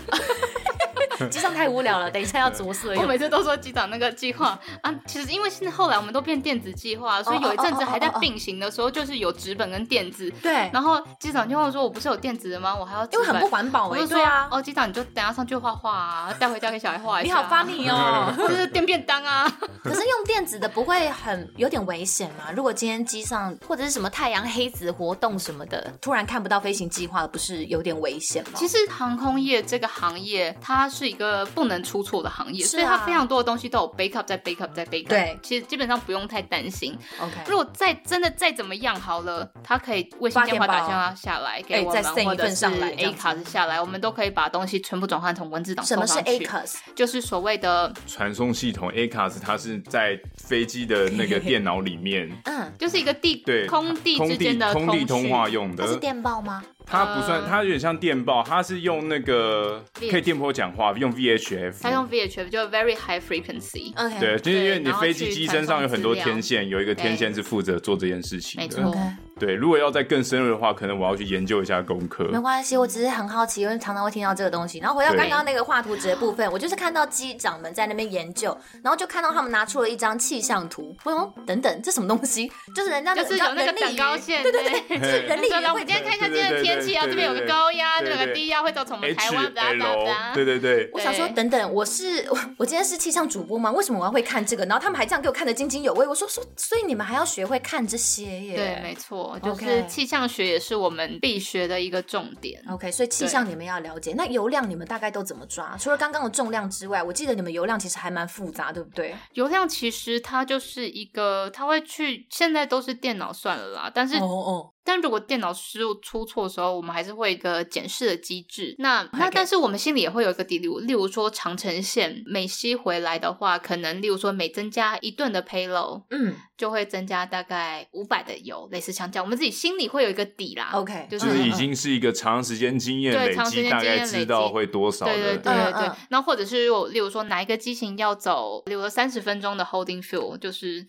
[SPEAKER 2] 机上太无聊了，等一下要着色。
[SPEAKER 1] 我每次都说机长那个计划啊，其实因为现在后来我们都变电子计划，所以有一阵子还在并行的时候，就是有纸本跟电子。
[SPEAKER 2] 对。
[SPEAKER 1] 然后机长就问我说：“我不是有电子的吗？我还要……”
[SPEAKER 2] 因为很不环保。我就说啊，
[SPEAKER 1] 哦，机长你就等下上去画画啊，带回家给小孩画一下。
[SPEAKER 2] 你好 funny 哦，
[SPEAKER 1] 就是电便当啊。
[SPEAKER 2] 可是用电子的不会很有点危险吗？如果今天机上或者是什么太阳黑子活动什么的，突然看不到飞行计划，不是有点危险吗？
[SPEAKER 1] 其实航空业这个行业，它是一个不能出错的行业，所以它非常多的东西都有 backup 在 backup 在 backup。
[SPEAKER 2] 对，
[SPEAKER 1] 其实基本上不用太担心。
[SPEAKER 2] OK，
[SPEAKER 1] 如果再真的再怎么样好了，它可以卫星电话打电话下来给我们，或者是 ACARS 下来，我们都可以把东西全部转换成文字档。
[SPEAKER 2] 什么是 ACARS？
[SPEAKER 1] 就是所谓的
[SPEAKER 3] 传送系统。ACARS 它是在飞机的那个电脑里面，
[SPEAKER 2] 嗯，
[SPEAKER 1] 就是一个地对空地之间的
[SPEAKER 3] 空地通话用的。
[SPEAKER 2] 它是电报吗？
[SPEAKER 3] 它不算，它有点像电报，它是用那个可以电波讲话，用 VHF。
[SPEAKER 1] 它用 VHF 就 very high frequency。
[SPEAKER 3] 对，就是因为你飞机机身上有很多天线，有一个天线是负责做这件事情的。
[SPEAKER 1] 没错。
[SPEAKER 3] 对，如果要再更深入的话，可能我要去研究一下功课。
[SPEAKER 2] 没关系，我只是很好奇，因为常常会听到这个东西。然后回到刚刚那个画图纸的部分，我就是看到机长们在那边研究，然后就看到他们拿出了一张气象图。我说等等，这什么东西？就是人家
[SPEAKER 1] 就是有那个等高线，
[SPEAKER 2] 对对对，就是人力。
[SPEAKER 1] 我们今天看一下今天的天气啊，这边有个高压，这边有个低压，会造成我们台湾的啊。
[SPEAKER 3] 对对对。
[SPEAKER 2] 我想说，等等，我是我我今天是气象主播吗？为什么我要会看这个？然后他们还这样给我看得津津有味。我说说，所以你们还要学会看这些耶？
[SPEAKER 1] 对，没错。错，就是气象学也是我们必学的一个重点。
[SPEAKER 2] OK，所以气象你们要了解。那油量你们大概都怎么抓？除了刚刚的重量之外，我记得你们油量其实还蛮复杂，对不对？
[SPEAKER 1] 油量其实它就是一个，它会去，现在都是电脑算了啦，但是哦哦。但如果电脑失误出错的时候，我们还是会有一个检视的机制。那.那但是我们心里也会有一个底，例如例如说长城线每吸回来的话，可能例如说每增加一吨的 payload，嗯，就会增加大概五百的油，类似像这样，我们自己心里会有一个底啦。
[SPEAKER 2] OK，
[SPEAKER 3] 就是、就是已经是一个长时间经验累积，大概知道会多少的。
[SPEAKER 1] 对对对对对。那或者是例如说哪一个机型要走，例如说三十分钟的 holding fuel，就是。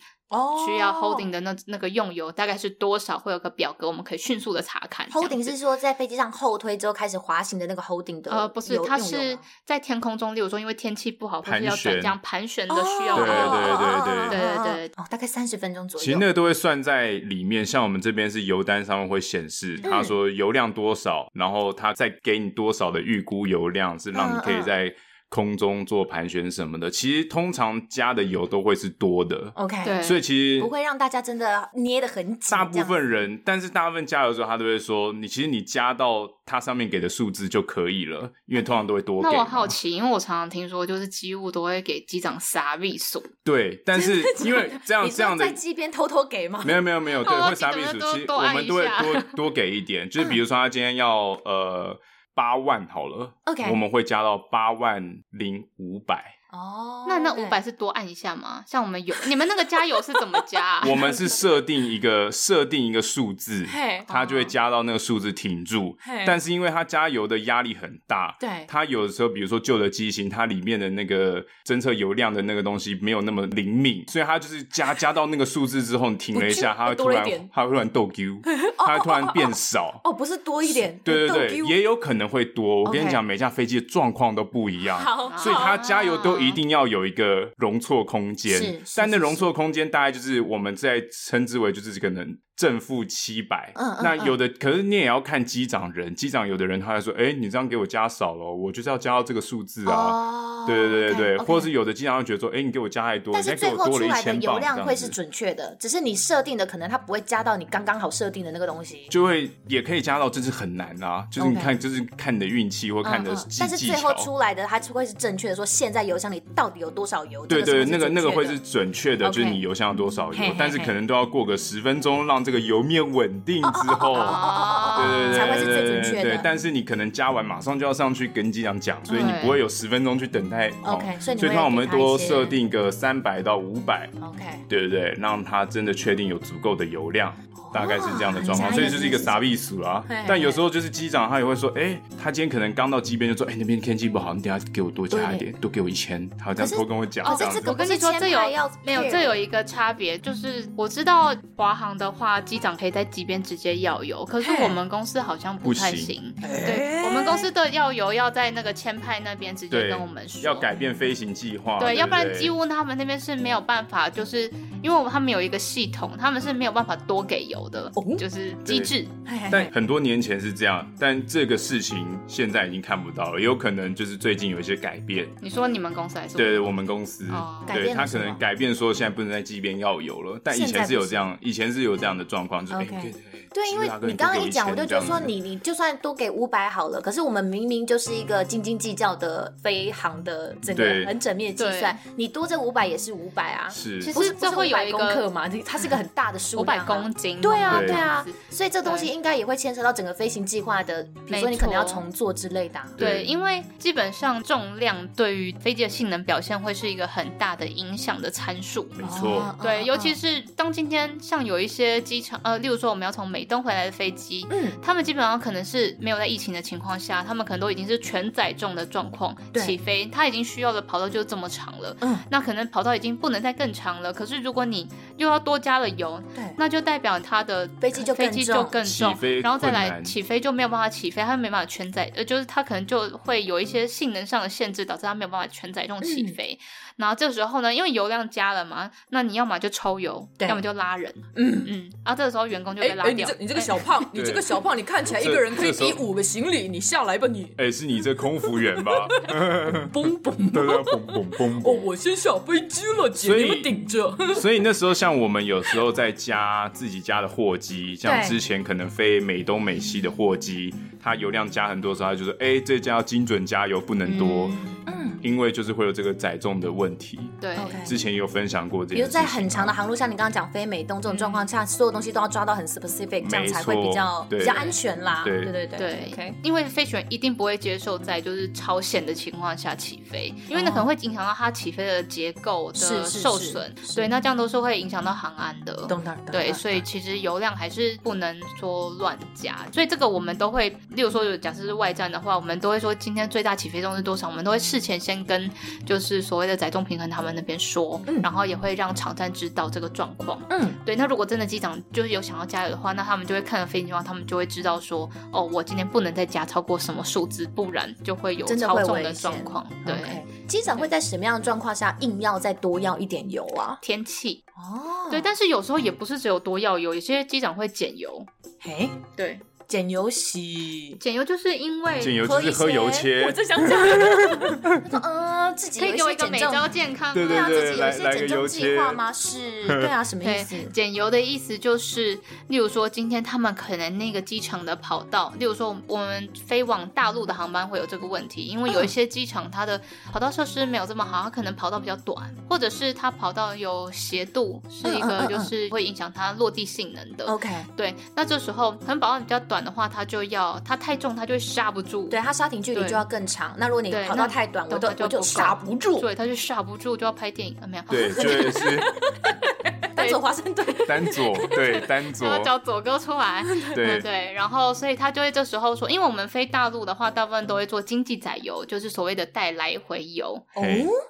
[SPEAKER 1] 需要 holding 的那那个用油大概是多少？会有个表格，我们可以迅速的查看。
[SPEAKER 2] holding 是说在飞机上后推之后开始滑行的那个 holding 的？
[SPEAKER 1] 呃，不是，它是在天空中，例如说因为天气不好，或者要转降盘旋的需要。对
[SPEAKER 3] 对对对
[SPEAKER 1] 对对对。
[SPEAKER 2] 哦，大概三十分钟左右。
[SPEAKER 3] 其实那个都会算在里面，像我们这边是油单上面会显示，他说油量多少，然后他再给你多少的预估油量，是让你可以在。空中做盘旋什么的，其实通常加的油都会是多的。
[SPEAKER 2] OK，
[SPEAKER 1] 对，
[SPEAKER 3] 所以其实
[SPEAKER 2] 不会让大家真的捏得很紧。
[SPEAKER 3] 大部分人，但是大部分加油的时候，他都会说：“你其实你加到它上面给的数字就可以了，因为通常都会多给。”
[SPEAKER 1] 那我好奇，因为我常常听说，就是机务都会给机长杀位数。
[SPEAKER 3] 对，但是因为这样这样的
[SPEAKER 2] 在机边偷偷给吗？
[SPEAKER 3] 没有没有没有，对，会杀位数。其实我们都会多多给一点，就是比如说他今天要呃。八万好了，OK，我们会加到八万零五百。
[SPEAKER 1] 哦，oh, 那那五百是多按一下吗？像我们有你们那个加油是怎么加啊？
[SPEAKER 3] 我们是设定一个设定一个数字，它就会加到那个数字停住。但是因为它加油的压力很大，对，它有的时候比如说旧的机型，它里面的那个侦测油量的那个东西没有那么灵敏，所以它就是加加到那个数字之后，你停了一下，它会突然它会突然逗 Q，它会突然变少。
[SPEAKER 2] 哦，不是多一点，
[SPEAKER 3] 对对对，也有可能会多。我跟你讲，每架飞机的状况都不一样，所以它加油都。一定要有一个容错空间，但那容错空间大概就是我们在称之为就是可能。正负七百，嗯，那有的可是你也要看机长人，机长有的人他会说，哎，你这样给我加少了，我就是要加到这个数字啊，对对对对对，或者是有的机长会觉得说，哎，你给我加太多，
[SPEAKER 2] 但是最后出来的油量会
[SPEAKER 3] 是
[SPEAKER 2] 准确的，只是你设定的可能它不会加到你刚刚好设定的那个东西，
[SPEAKER 3] 就会也可以加到，这是很难啊，就是你看就是看你的运气或看的，
[SPEAKER 2] 但是最后出来的它就会是正确的，说现在油箱里到底有多少油，
[SPEAKER 3] 对对，那个那个会是准确的，就是你油箱有多少油，但是可能都要过个十分钟，让这个油面稳。定之后，对对对，
[SPEAKER 2] 才会是最准确的。
[SPEAKER 3] 对，但是你可能加完马上就要上去跟机长讲，所以你不会有十分钟去等待。
[SPEAKER 2] OK，所以
[SPEAKER 3] 所以我们多设定个三百到五百。
[SPEAKER 2] OK，
[SPEAKER 3] 对对对，让他真的确定有足够的油量。大概是这样的状况，所以就是一个傻逼数啦。但有时候就是机长他也会说，哎，他今天可能刚到机边就说，哎，那边天气不好，你等下给我多加一点，多给我一千。他会这样偷跟我讲。
[SPEAKER 2] 哦，这个我跟你说，这有
[SPEAKER 1] 没有？这有一个差别，就是我知道华航的话，机长可以在机边直接要油，可是我们公司好像不太行。对，我们公司的要油要在那个签派那边直接跟我们说，
[SPEAKER 3] 要改变飞行计划。
[SPEAKER 1] 对，要不然机务他们那边是没有办法，就是因为我他们有一个系统，他们是没有办法多给油。的，就是机制。
[SPEAKER 3] 但很多年前是这样，但这个事情现在已经看不到了，有可能就是最近有一些改变。
[SPEAKER 1] 你说你们公司还是？
[SPEAKER 3] 对，我们公司，对，他可能改变说现在不能在机边要油了，但以前是有这样，以前是有这样的状况，就是
[SPEAKER 2] 对，因为你刚刚一讲，我就觉得说你你就算多给五百好了，可是我们明明就是一个斤斤计较的飞航的整个很缜密的计算，你多这五百也是五百啊，
[SPEAKER 3] 是，
[SPEAKER 2] 其实这会有一个嘛，它是一个很大的数，
[SPEAKER 1] 五百公斤，
[SPEAKER 2] 对啊对啊，所以这东西应该也会牵扯到整个飞行计划的，比如说你可能要重做之类的。
[SPEAKER 1] 对，因为基本上重量对于飞机的性能表现会是一个很大的影响的参数，
[SPEAKER 3] 没错，
[SPEAKER 1] 对，尤其是当今天像有一些机场，呃，例如说我们要从美。东回来的飞机，嗯，他们基本上可能是没有在疫情的情况下，他们可能都已经是全载重的状况起飞，他已经需要的跑道就这么长了，嗯，那可能跑道已经不能再更长了。可是如果你又要多加了油，对，那就代表它的飞机就飞机就更重，然后再来起飞就没有办法起飞，它没办法全载，呃，就是它可能就会有一些性能上的限制，导致它没有办法全载重起飞。然后这时候呢，因为油量加了嘛，那你要么就抽油，要么就拉人，嗯嗯。然后这个时候员工就被拉
[SPEAKER 8] 哎，你
[SPEAKER 1] 掉。
[SPEAKER 8] 这你这个小胖，你这个小胖，你看起来一个人可以提五个行李，你下来吧你。
[SPEAKER 3] 哎，是你这空服员吧？
[SPEAKER 8] 嘣嘣，
[SPEAKER 3] 对对，嘣嘣嘣。
[SPEAKER 8] 哦，我先下飞机了，姐，
[SPEAKER 3] 所以
[SPEAKER 8] 你们顶着。
[SPEAKER 3] 所以那时候，像我们有时候在加自己家的货机，像之前可能飞美东美西的货机，它油量加很多的时候，它就说：“哎，这家要精准加油，不能多。”嗯，因为就是会有这个载重的问题。
[SPEAKER 1] 对，
[SPEAKER 3] 之前也有分享过这个。
[SPEAKER 2] 比如在很长的航路，像你刚刚讲飞美东这种状况下，所有东西都要抓到很 specific，这样才会比较比较安全啦。
[SPEAKER 3] 对
[SPEAKER 2] 对对
[SPEAKER 1] 对。
[SPEAKER 2] OK，
[SPEAKER 1] 因为飞行员一定不会接受在就是超限的情况下起飞，因为那可能会影响到它起飞的结构的受损。对，那这样都是会影响到航安的。对，所以其实油量还是不能说乱加。所以这个我们都会，例如说，假设是外站的话，我们都会说今天最大起飞重是多少，我们都会事前先跟就是所谓的载重平衡他们那边说，嗯、然后也会让场站知道这个状况。嗯，对。那如果真的机长就是有想要加油的话，那他们就会看了飞行情况，他们就会知道说，哦，我今天不能再加超过什么数字，不然就会有超重的状况。对。
[SPEAKER 2] 机长会在什么样的状况下硬要再多要一点油啊？
[SPEAKER 1] 天气哦，对。但是有时候也不是只有多要油，有些机长会减油。
[SPEAKER 2] 嘿，
[SPEAKER 1] 对。
[SPEAKER 2] 减油洗，
[SPEAKER 1] 减油就是因为
[SPEAKER 3] 减油就是喝油切。
[SPEAKER 8] 我就想讲，
[SPEAKER 2] 他说：“呃，自己
[SPEAKER 1] 可以给我一个美招健康，
[SPEAKER 3] 对对对，
[SPEAKER 2] 自己有一些减重计划吗？是，对啊，什么意思？
[SPEAKER 1] 减油的意思就是，例如说今天他们可能那个机场的跑道，例如说我们飞往大陆的航班会有这个问题，因为有一些机场它的跑道设施没有这么好，它可能跑道比较短，或者是它跑道有斜度，是一个就是会影响它落地性能的。
[SPEAKER 2] OK，
[SPEAKER 1] 对，那这时候可能跑道比较短的话，它就要它太重，它就会刹不住。
[SPEAKER 2] 对，它刹停距离就要更长。那如果你跑道太短，我都我就刹不住。
[SPEAKER 1] 对，它就刹不住，就要拍电影了，没有？
[SPEAKER 3] 对，就是
[SPEAKER 2] 单左华盛顿，
[SPEAKER 3] 单左对单左，
[SPEAKER 1] 然后叫左哥出来。对对，然后所以他就会这时候说，因为我们飞大陆的话，大部分都会做经济载油，就是所谓的带来回油。
[SPEAKER 2] 哦，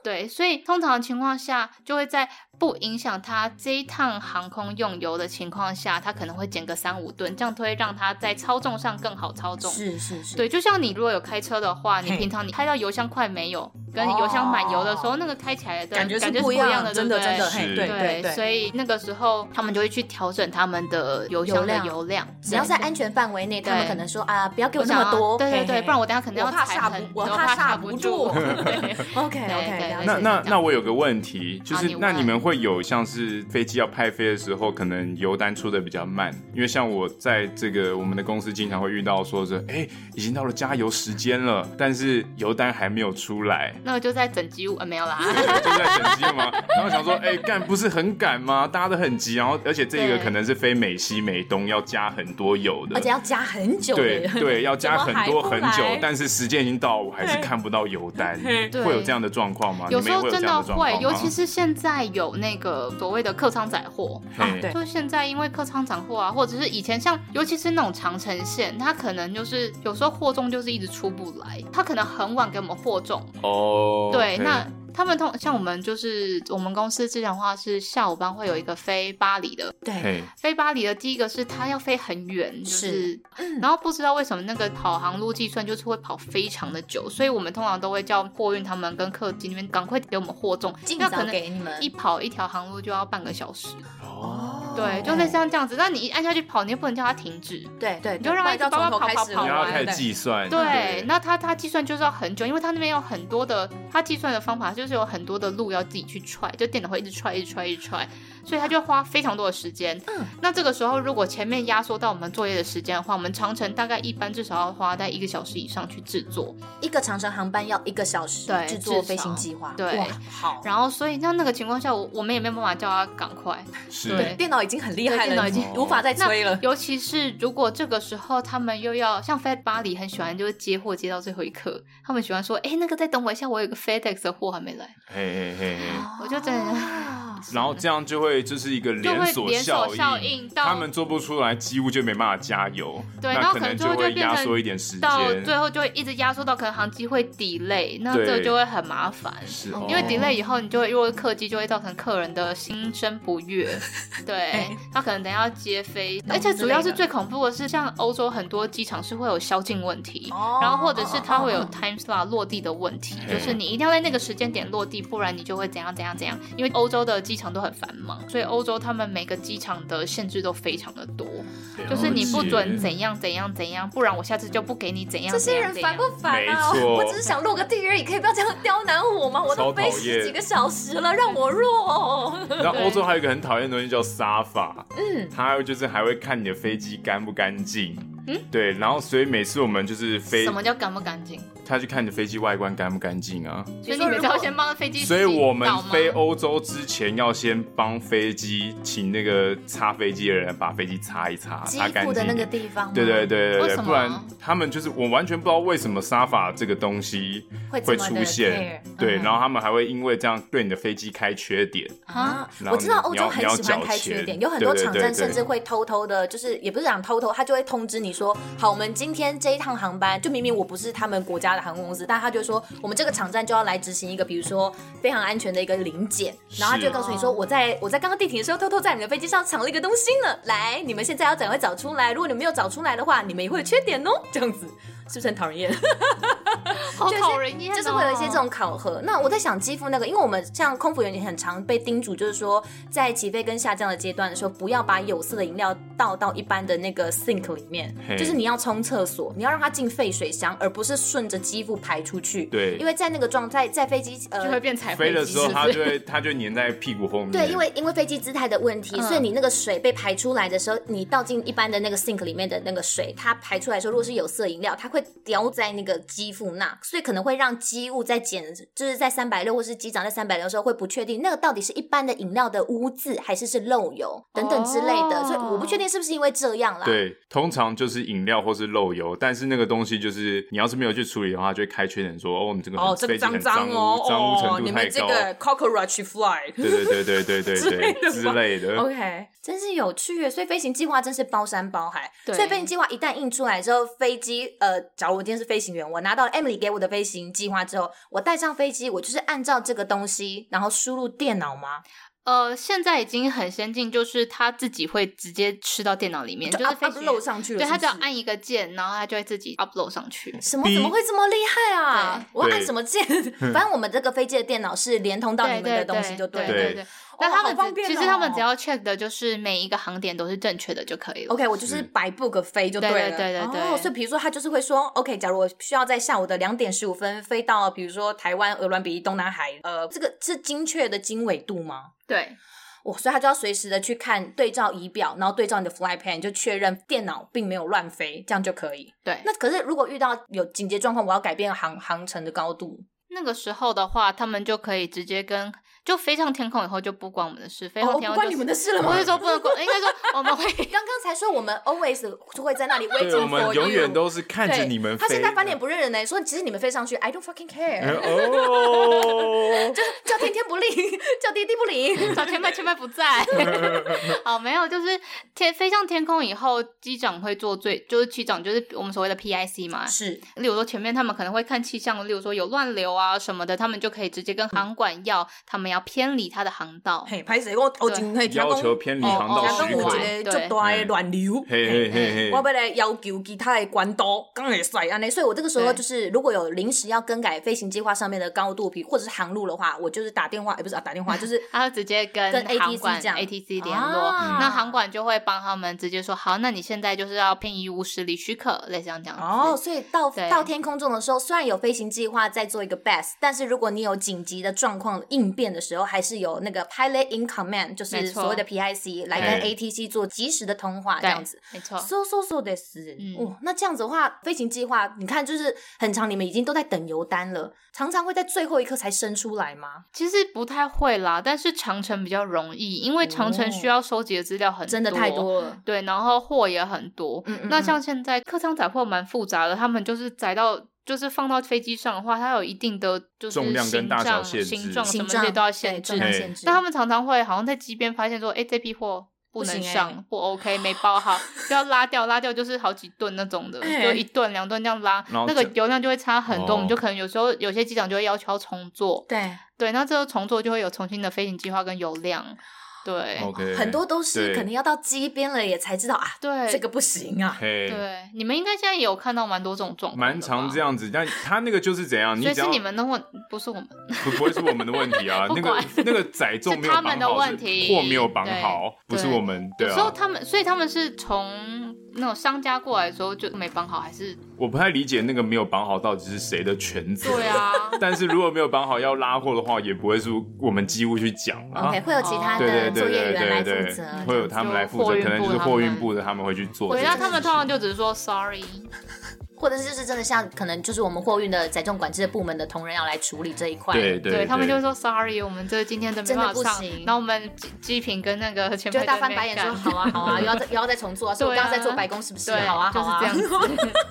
[SPEAKER 1] 对，所以通常情况下就会在。不影响他这一趟航空用油的情况下，他可能会减个三五吨，这样会让他在操纵上更好操纵。
[SPEAKER 2] 是是是，
[SPEAKER 1] 对，就像你如果有开车的话，你平常你开到油箱快没有，跟油箱满油的时候，那个开起来的
[SPEAKER 2] 感觉是不一样的，真的真的。
[SPEAKER 1] 对对对，所以那个时候他们就会去调整他们的油箱的油量，
[SPEAKER 2] 只要在安全范围内，他们可能说啊，不要给我那么多，
[SPEAKER 1] 对对对，不然我等下可能要踩很，
[SPEAKER 2] 我怕刹不住。OK
[SPEAKER 3] OK，那那那我有个问题，就是那你们会有像是。飞机要派飞的时候，可能油单出的比较慢，因为像我在这个我们的公司经常会遇到，说是哎，已经到了加油时间了，但是油单还没有出来，
[SPEAKER 1] 那我就在整机务啊，没有啦，
[SPEAKER 3] 就在整机务吗？然后想说，哎，干不是很赶吗？大家都很急，然后而且这个可能是飞美西美东要加很多油的，
[SPEAKER 2] 而且要加很久，
[SPEAKER 3] 对对，要加很多很久，但是时间已经到，我还是看不到油单，会有这样的状况吗？
[SPEAKER 1] 有时候真的会，尤其是现在有那个所谓的客舱载货。啊，对，就现在因为客舱载货啊，或者是以前像，尤其是那种长城线，它可能就是有时候货重就是一直出不来，它可能很晚给我们货重。哦，对，那。他们通像我们就是我们公司之前的话是下午班会有一个飞巴黎的，
[SPEAKER 2] 对，
[SPEAKER 1] 飞巴黎的第一个是他要飞很远，就是，然后不知道为什么那个跑航路计算就是会跑非常的久，所以我们通常都会叫货运他们跟客机那边赶快给我们货重，
[SPEAKER 2] 尽早给你们，
[SPEAKER 1] 一跑一条航路就要半个小时哦。对，就类似像这样子。那你一按下去跑，你又不能叫它停止。
[SPEAKER 2] 对对，
[SPEAKER 1] 你就让它一直跑跑跑跑跑。
[SPEAKER 3] 你要开始计算。
[SPEAKER 1] 对，那它它计算就是要很久，因为它那边有很多的，它计算的方法就就是有很多的路要自己去踹，就电脑会一直踹，一直踹，一直踹，所以他就花非常多的时间。嗯。那这个时候，如果前面压缩到我们作业的时间的话，我们长城大概一般至少要花在一个小时以上去制作。
[SPEAKER 2] 一个长城航班要一个小时制作飞行计划。
[SPEAKER 1] 对。好。然后，所以那那个情况下，我我们也没有办法叫他赶快。
[SPEAKER 3] 是。
[SPEAKER 2] 对，电脑。已经很厉害了，电脑已经无法再催了。
[SPEAKER 1] 尤其是如果这个时候他们又要像飞巴黎，很喜欢就是接货接到最后一刻，他们喜欢说：“哎，那个再等我一下，我有个 FedEx 的货还没来。”
[SPEAKER 3] 嘿嘿嘿嘿，
[SPEAKER 1] 我就真的。
[SPEAKER 3] 然后这样就会就是一个连锁效应，他们做不出来，几乎就没办法加油。
[SPEAKER 1] 对，然后
[SPEAKER 3] 可能就会压缩一点时间，
[SPEAKER 1] 到最后就会一直压缩到可能航机会 delay，那这就会很麻烦。
[SPEAKER 3] 是，
[SPEAKER 1] 因为 delay 以后，你就会如果客机就会造成客人的心生不悦。对，他可能等下要接飞，而且主要是最恐怖的是，像欧洲很多机场是会有宵禁问题，哦。然后或者是它会有 time slot 落地的问题，就是你一定要在那个时间点落地，不然你就会怎样怎样怎样。因为欧洲的机机场都很繁忙，所以欧洲他们每个机场的限制都非常的多，就是你不准怎
[SPEAKER 3] 解
[SPEAKER 1] 样怎样怎样，不然我下次就不给你怎样
[SPEAKER 2] 这些人烦不烦啊？
[SPEAKER 3] 没错
[SPEAKER 2] 我只是想落个地而已，可以不要这样刁难我吗？我都
[SPEAKER 3] 飞
[SPEAKER 2] 十几个小时了，让我落。
[SPEAKER 3] 然后欧洲还有一个很讨厌的东西叫沙法，嗯，他就是还会看你的飞机干不干净，嗯，对，然后所以每次我们就是飞
[SPEAKER 1] 什，么叫干不干净？
[SPEAKER 3] 他去看你的飞机外观干不干净啊，
[SPEAKER 1] 所以你每次要先帮飞机
[SPEAKER 3] 所以我们飞欧洲之前要先帮飞机请那个擦飞机的人把飞机擦一擦，擦干净。
[SPEAKER 2] 库的那个地方，
[SPEAKER 3] 对对
[SPEAKER 1] 对对对，
[SPEAKER 3] 不然他们就是我完全不知道为什么沙发这个东西
[SPEAKER 2] 会
[SPEAKER 3] 出现。
[SPEAKER 2] care，，
[SPEAKER 3] 对，
[SPEAKER 2] 嗯。
[SPEAKER 3] 然后他们还会因为这样对你的飞机开缺点，
[SPEAKER 2] 啊？我知道欧洲很喜欢开缺点，有很多场站甚至会偷偷的，就是也不是讲偷偷，他就会通知你说，好，我们今天这一趟航班，就明明我不是他们国家的航空公司，但他就说，我们这个场站就要来执行一个，比如说非常安全的一个临检，然后他就告诉你说，我在我在刚刚地停的时候，偷偷在你的飞机上藏了一个东西呢，来，你们现在要赶快找出来，如果你们没有找出来的话，你们也会有缺点哦，这样子是不是很讨人厌？
[SPEAKER 1] 好讨人厌哦，
[SPEAKER 2] 就是会有一些这种考核。那我在想肌肤那个，因为我们像空服员也很常被叮嘱，就是说在起飞跟下降的阶段的时候，不要把有色的饮料倒到一般的那个 sink 里面，就是你要冲厕所，你要让它进废水箱，而不是顺着肌肤排出去。
[SPEAKER 3] 对
[SPEAKER 2] 因为在那个状态，在飞机呃
[SPEAKER 1] 就会变彩
[SPEAKER 3] 飞的时候它就会它就粘在屁股后面，
[SPEAKER 2] 对，因为因为飞机姿态的问题，
[SPEAKER 1] 嗯
[SPEAKER 2] 所以你那个水被排出来的时候，你倒进一般的那个 sink 里面的那个水，它排出来的时候，如果是有色饮料，它会掉在那个机腹那，所以可能会让机务在检，就是在三百六或是机长在三百六的时候会不确定那个到底是一般的饮料的污渍还是是漏油等等之类的，
[SPEAKER 1] 哦
[SPEAKER 2] 所以我不确定是不是因为这样啦。
[SPEAKER 3] 对，通常就是饮料或是漏油，但是那个东西就是你要是没有去处理的话，就会开缺点说哦，你这个很
[SPEAKER 8] 哦，这个
[SPEAKER 3] 飞机很
[SPEAKER 8] 脏脏
[SPEAKER 3] 污
[SPEAKER 8] 哦，
[SPEAKER 3] 脏污程
[SPEAKER 8] 哦，
[SPEAKER 3] 度太高，
[SPEAKER 8] 你们这个 cockroach fly，
[SPEAKER 3] 对对对对对对
[SPEAKER 8] 之
[SPEAKER 3] 对
[SPEAKER 8] 类的吧
[SPEAKER 3] 之类的。
[SPEAKER 2] OK，真是有趣耶！所以飞行计划真是包山包海。
[SPEAKER 1] 对
[SPEAKER 2] 所以飞行计划一旦印出来之后，飞机呃，假如我今天是飞行员，我拿到了 Emily 给我的飞行计划之后，我带上飞机，我就是按照这个东西，然后输入电脑吗？
[SPEAKER 1] 呃，现在已经很先进，就是他自己会直接吃到电脑里面，
[SPEAKER 2] 就
[SPEAKER 1] 就是
[SPEAKER 2] upload 上去了
[SPEAKER 1] 对，它
[SPEAKER 2] 是不是
[SPEAKER 1] 只要按一个键，然后他就会自己 upload 上去。
[SPEAKER 2] 什么怎么会这么厉害啊？我要按什么键？反正我们这个飞机的电脑是连通到你们的东西就了。
[SPEAKER 1] 对对对。但他们只
[SPEAKER 2] 好方便哦
[SPEAKER 1] 其实他们只要 check 的就是每一个航点都是正确的就可以了。
[SPEAKER 2] OK，我就是白 book 飞就对了。
[SPEAKER 1] 对对对对对
[SPEAKER 2] 哦，所以比如说他就是会说，OK，假如我需要在下午的两点十五分飞到，比如说台湾鹅銮鼻东南海，呃，这个是精确的经纬度吗？
[SPEAKER 1] 对，
[SPEAKER 2] 哦，所以他就要随时的去看对照仪表，然后对照你的 fly plan，就确认电脑并没有乱飞，这样就可以。
[SPEAKER 1] 对
[SPEAKER 2] 那可是如果遇到有紧急状况，我要改变航航程的高度，
[SPEAKER 1] 那个时候的话，他们就可以直接跟就飞上天空以后就不关我们的事，飞
[SPEAKER 2] 哦，
[SPEAKER 1] 上天空、就是
[SPEAKER 2] 不关你们的事了吗？
[SPEAKER 1] 不是说不能关，应该说我们会
[SPEAKER 2] 刚刚才说我们 always 就会在那里 waiting
[SPEAKER 3] 对，我
[SPEAKER 2] 们
[SPEAKER 3] 永远都是看着你们飞。
[SPEAKER 2] 他现在翻脸不认人呢，说其实你们飞上去，I don't fucking care，
[SPEAKER 3] 哦，
[SPEAKER 2] 就叫天天不灵，叫地地不灵。
[SPEAKER 1] 找前辈，前辈不在。好，没有，就是天飞上天空以后，机长会做最，就是机长就是我们所谓的 PIC 嘛。
[SPEAKER 2] 是，
[SPEAKER 1] 例如说前面他们可能会看气象，例如说有乱流啊什么的，他们就可以直接跟航管要，他们要偏离他的航道。
[SPEAKER 2] 嘿，拍谁我我真会
[SPEAKER 3] 要求偏离航道
[SPEAKER 2] 哦
[SPEAKER 3] 许可。
[SPEAKER 2] 有一个足大的乱流，
[SPEAKER 3] 嘿嘿嘿嘿
[SPEAKER 2] 我要来要求其他的管道，刚会帅安尼。所以我这个时候就是，如果有临时要更改飞行计划上面的高度，比或者是航路的话，我就是打电话，也不是啊，打电话就是
[SPEAKER 1] 他直接跟
[SPEAKER 2] 跟
[SPEAKER 1] 航
[SPEAKER 2] ATC
[SPEAKER 1] 管
[SPEAKER 2] 这样。
[SPEAKER 1] ATC 联络，
[SPEAKER 2] 啊
[SPEAKER 1] 那航管就会帮他们直接说好，那你现在就是要偏移五十里许可，类似这样讲。
[SPEAKER 2] 哦，所以到到天空中的时候，虽然有飞行计划在做一个 best，但是如果你有紧急的状况应变的时候，还是有那个 pilot in command，就是所谓的 PIC 来跟 ATC 做及时的通话，这
[SPEAKER 1] 对
[SPEAKER 2] 样子。
[SPEAKER 1] 没错。
[SPEAKER 2] so so so 的是，
[SPEAKER 1] 嗯
[SPEAKER 2] 哦，那这样子的话，飞行计划，你看就是很长，你们已经都在等油单了，常常会在最后一刻才生出来吗？
[SPEAKER 1] 其实不太会啦，但是长城比较容易，因为长城需要收集的资料很多，
[SPEAKER 2] 真的太多了。
[SPEAKER 1] 对，然后货也很多。
[SPEAKER 2] 嗯嗯
[SPEAKER 1] 那像现在客舱载货蛮复杂的，他们就是载到，就是放到飞机上的话，它有一定的就是
[SPEAKER 3] 重量跟大小限制
[SPEAKER 1] 形状什么
[SPEAKER 2] 形状
[SPEAKER 1] 这些都要限制
[SPEAKER 2] 限制。
[SPEAKER 1] 那他们常常会好像在机边发现说，哎，这批货。不能上，
[SPEAKER 2] 不欸、
[SPEAKER 1] 不 OK，没包好，就要拉掉，拉掉就是好几吨那种的，
[SPEAKER 2] 欸、
[SPEAKER 1] 就一吨两吨这样拉，那个油量就会差很多，
[SPEAKER 3] 哦、
[SPEAKER 1] 我们就可能有时候有些机长就会要求要重做，
[SPEAKER 2] 对
[SPEAKER 1] 对，那这个重做就会有重新的飞行计划跟油量。对
[SPEAKER 3] ，OK，
[SPEAKER 2] 很多都是
[SPEAKER 3] 对
[SPEAKER 2] 可能要到街边了也才知道啊，
[SPEAKER 1] 对
[SPEAKER 2] 这个不行啊。
[SPEAKER 3] 嘿，
[SPEAKER 1] 对，你们应该现在也有看到蛮多这种状况，
[SPEAKER 3] 蛮常这。样子，但他那个就是怎样，你
[SPEAKER 1] 所以是你们的问，不是我们。
[SPEAKER 3] 不不会是我们的问题啊，那
[SPEAKER 1] 个
[SPEAKER 3] 那个载重没有绑好，
[SPEAKER 1] 他们的问
[SPEAKER 3] 题货没有绑好，不是我们，对
[SPEAKER 1] 有时候
[SPEAKER 3] 啊。
[SPEAKER 1] 他们，所以他们是从那种商家过来的时候就没绑好，还是
[SPEAKER 3] 我不太理解那个没有绑好到底是谁的全责。
[SPEAKER 1] 对啊，
[SPEAKER 3] 但是如果没有绑好要拉货的话，也不会是我们机务去讲啊。
[SPEAKER 2] OK，会有其他
[SPEAKER 3] 对对对
[SPEAKER 2] 的作业
[SPEAKER 3] 对
[SPEAKER 2] 员来
[SPEAKER 3] 对对
[SPEAKER 2] 负责，，
[SPEAKER 3] 会有他们
[SPEAKER 1] 来负责，
[SPEAKER 3] 可能就是货运部的他们会去做这
[SPEAKER 1] 回
[SPEAKER 3] 件事情。
[SPEAKER 1] 答他们通常就只是说 sorry，
[SPEAKER 2] 或者是就是真的像可能就是我们货运的载重管制的部门的同仁要来处理这一块。
[SPEAKER 3] 对对
[SPEAKER 1] 对他们就会说 sorry，我们这今天的没
[SPEAKER 2] 真的不行，
[SPEAKER 1] 然后我们机机坪跟那个前辈
[SPEAKER 2] 就大翻白眼说：“好啊，好啊，又要再又要再重做啊！所
[SPEAKER 1] 以我
[SPEAKER 2] 刚刚在做白宫，是不是？
[SPEAKER 1] 对，
[SPEAKER 2] 好啊，好啊，
[SPEAKER 1] 就是这样子。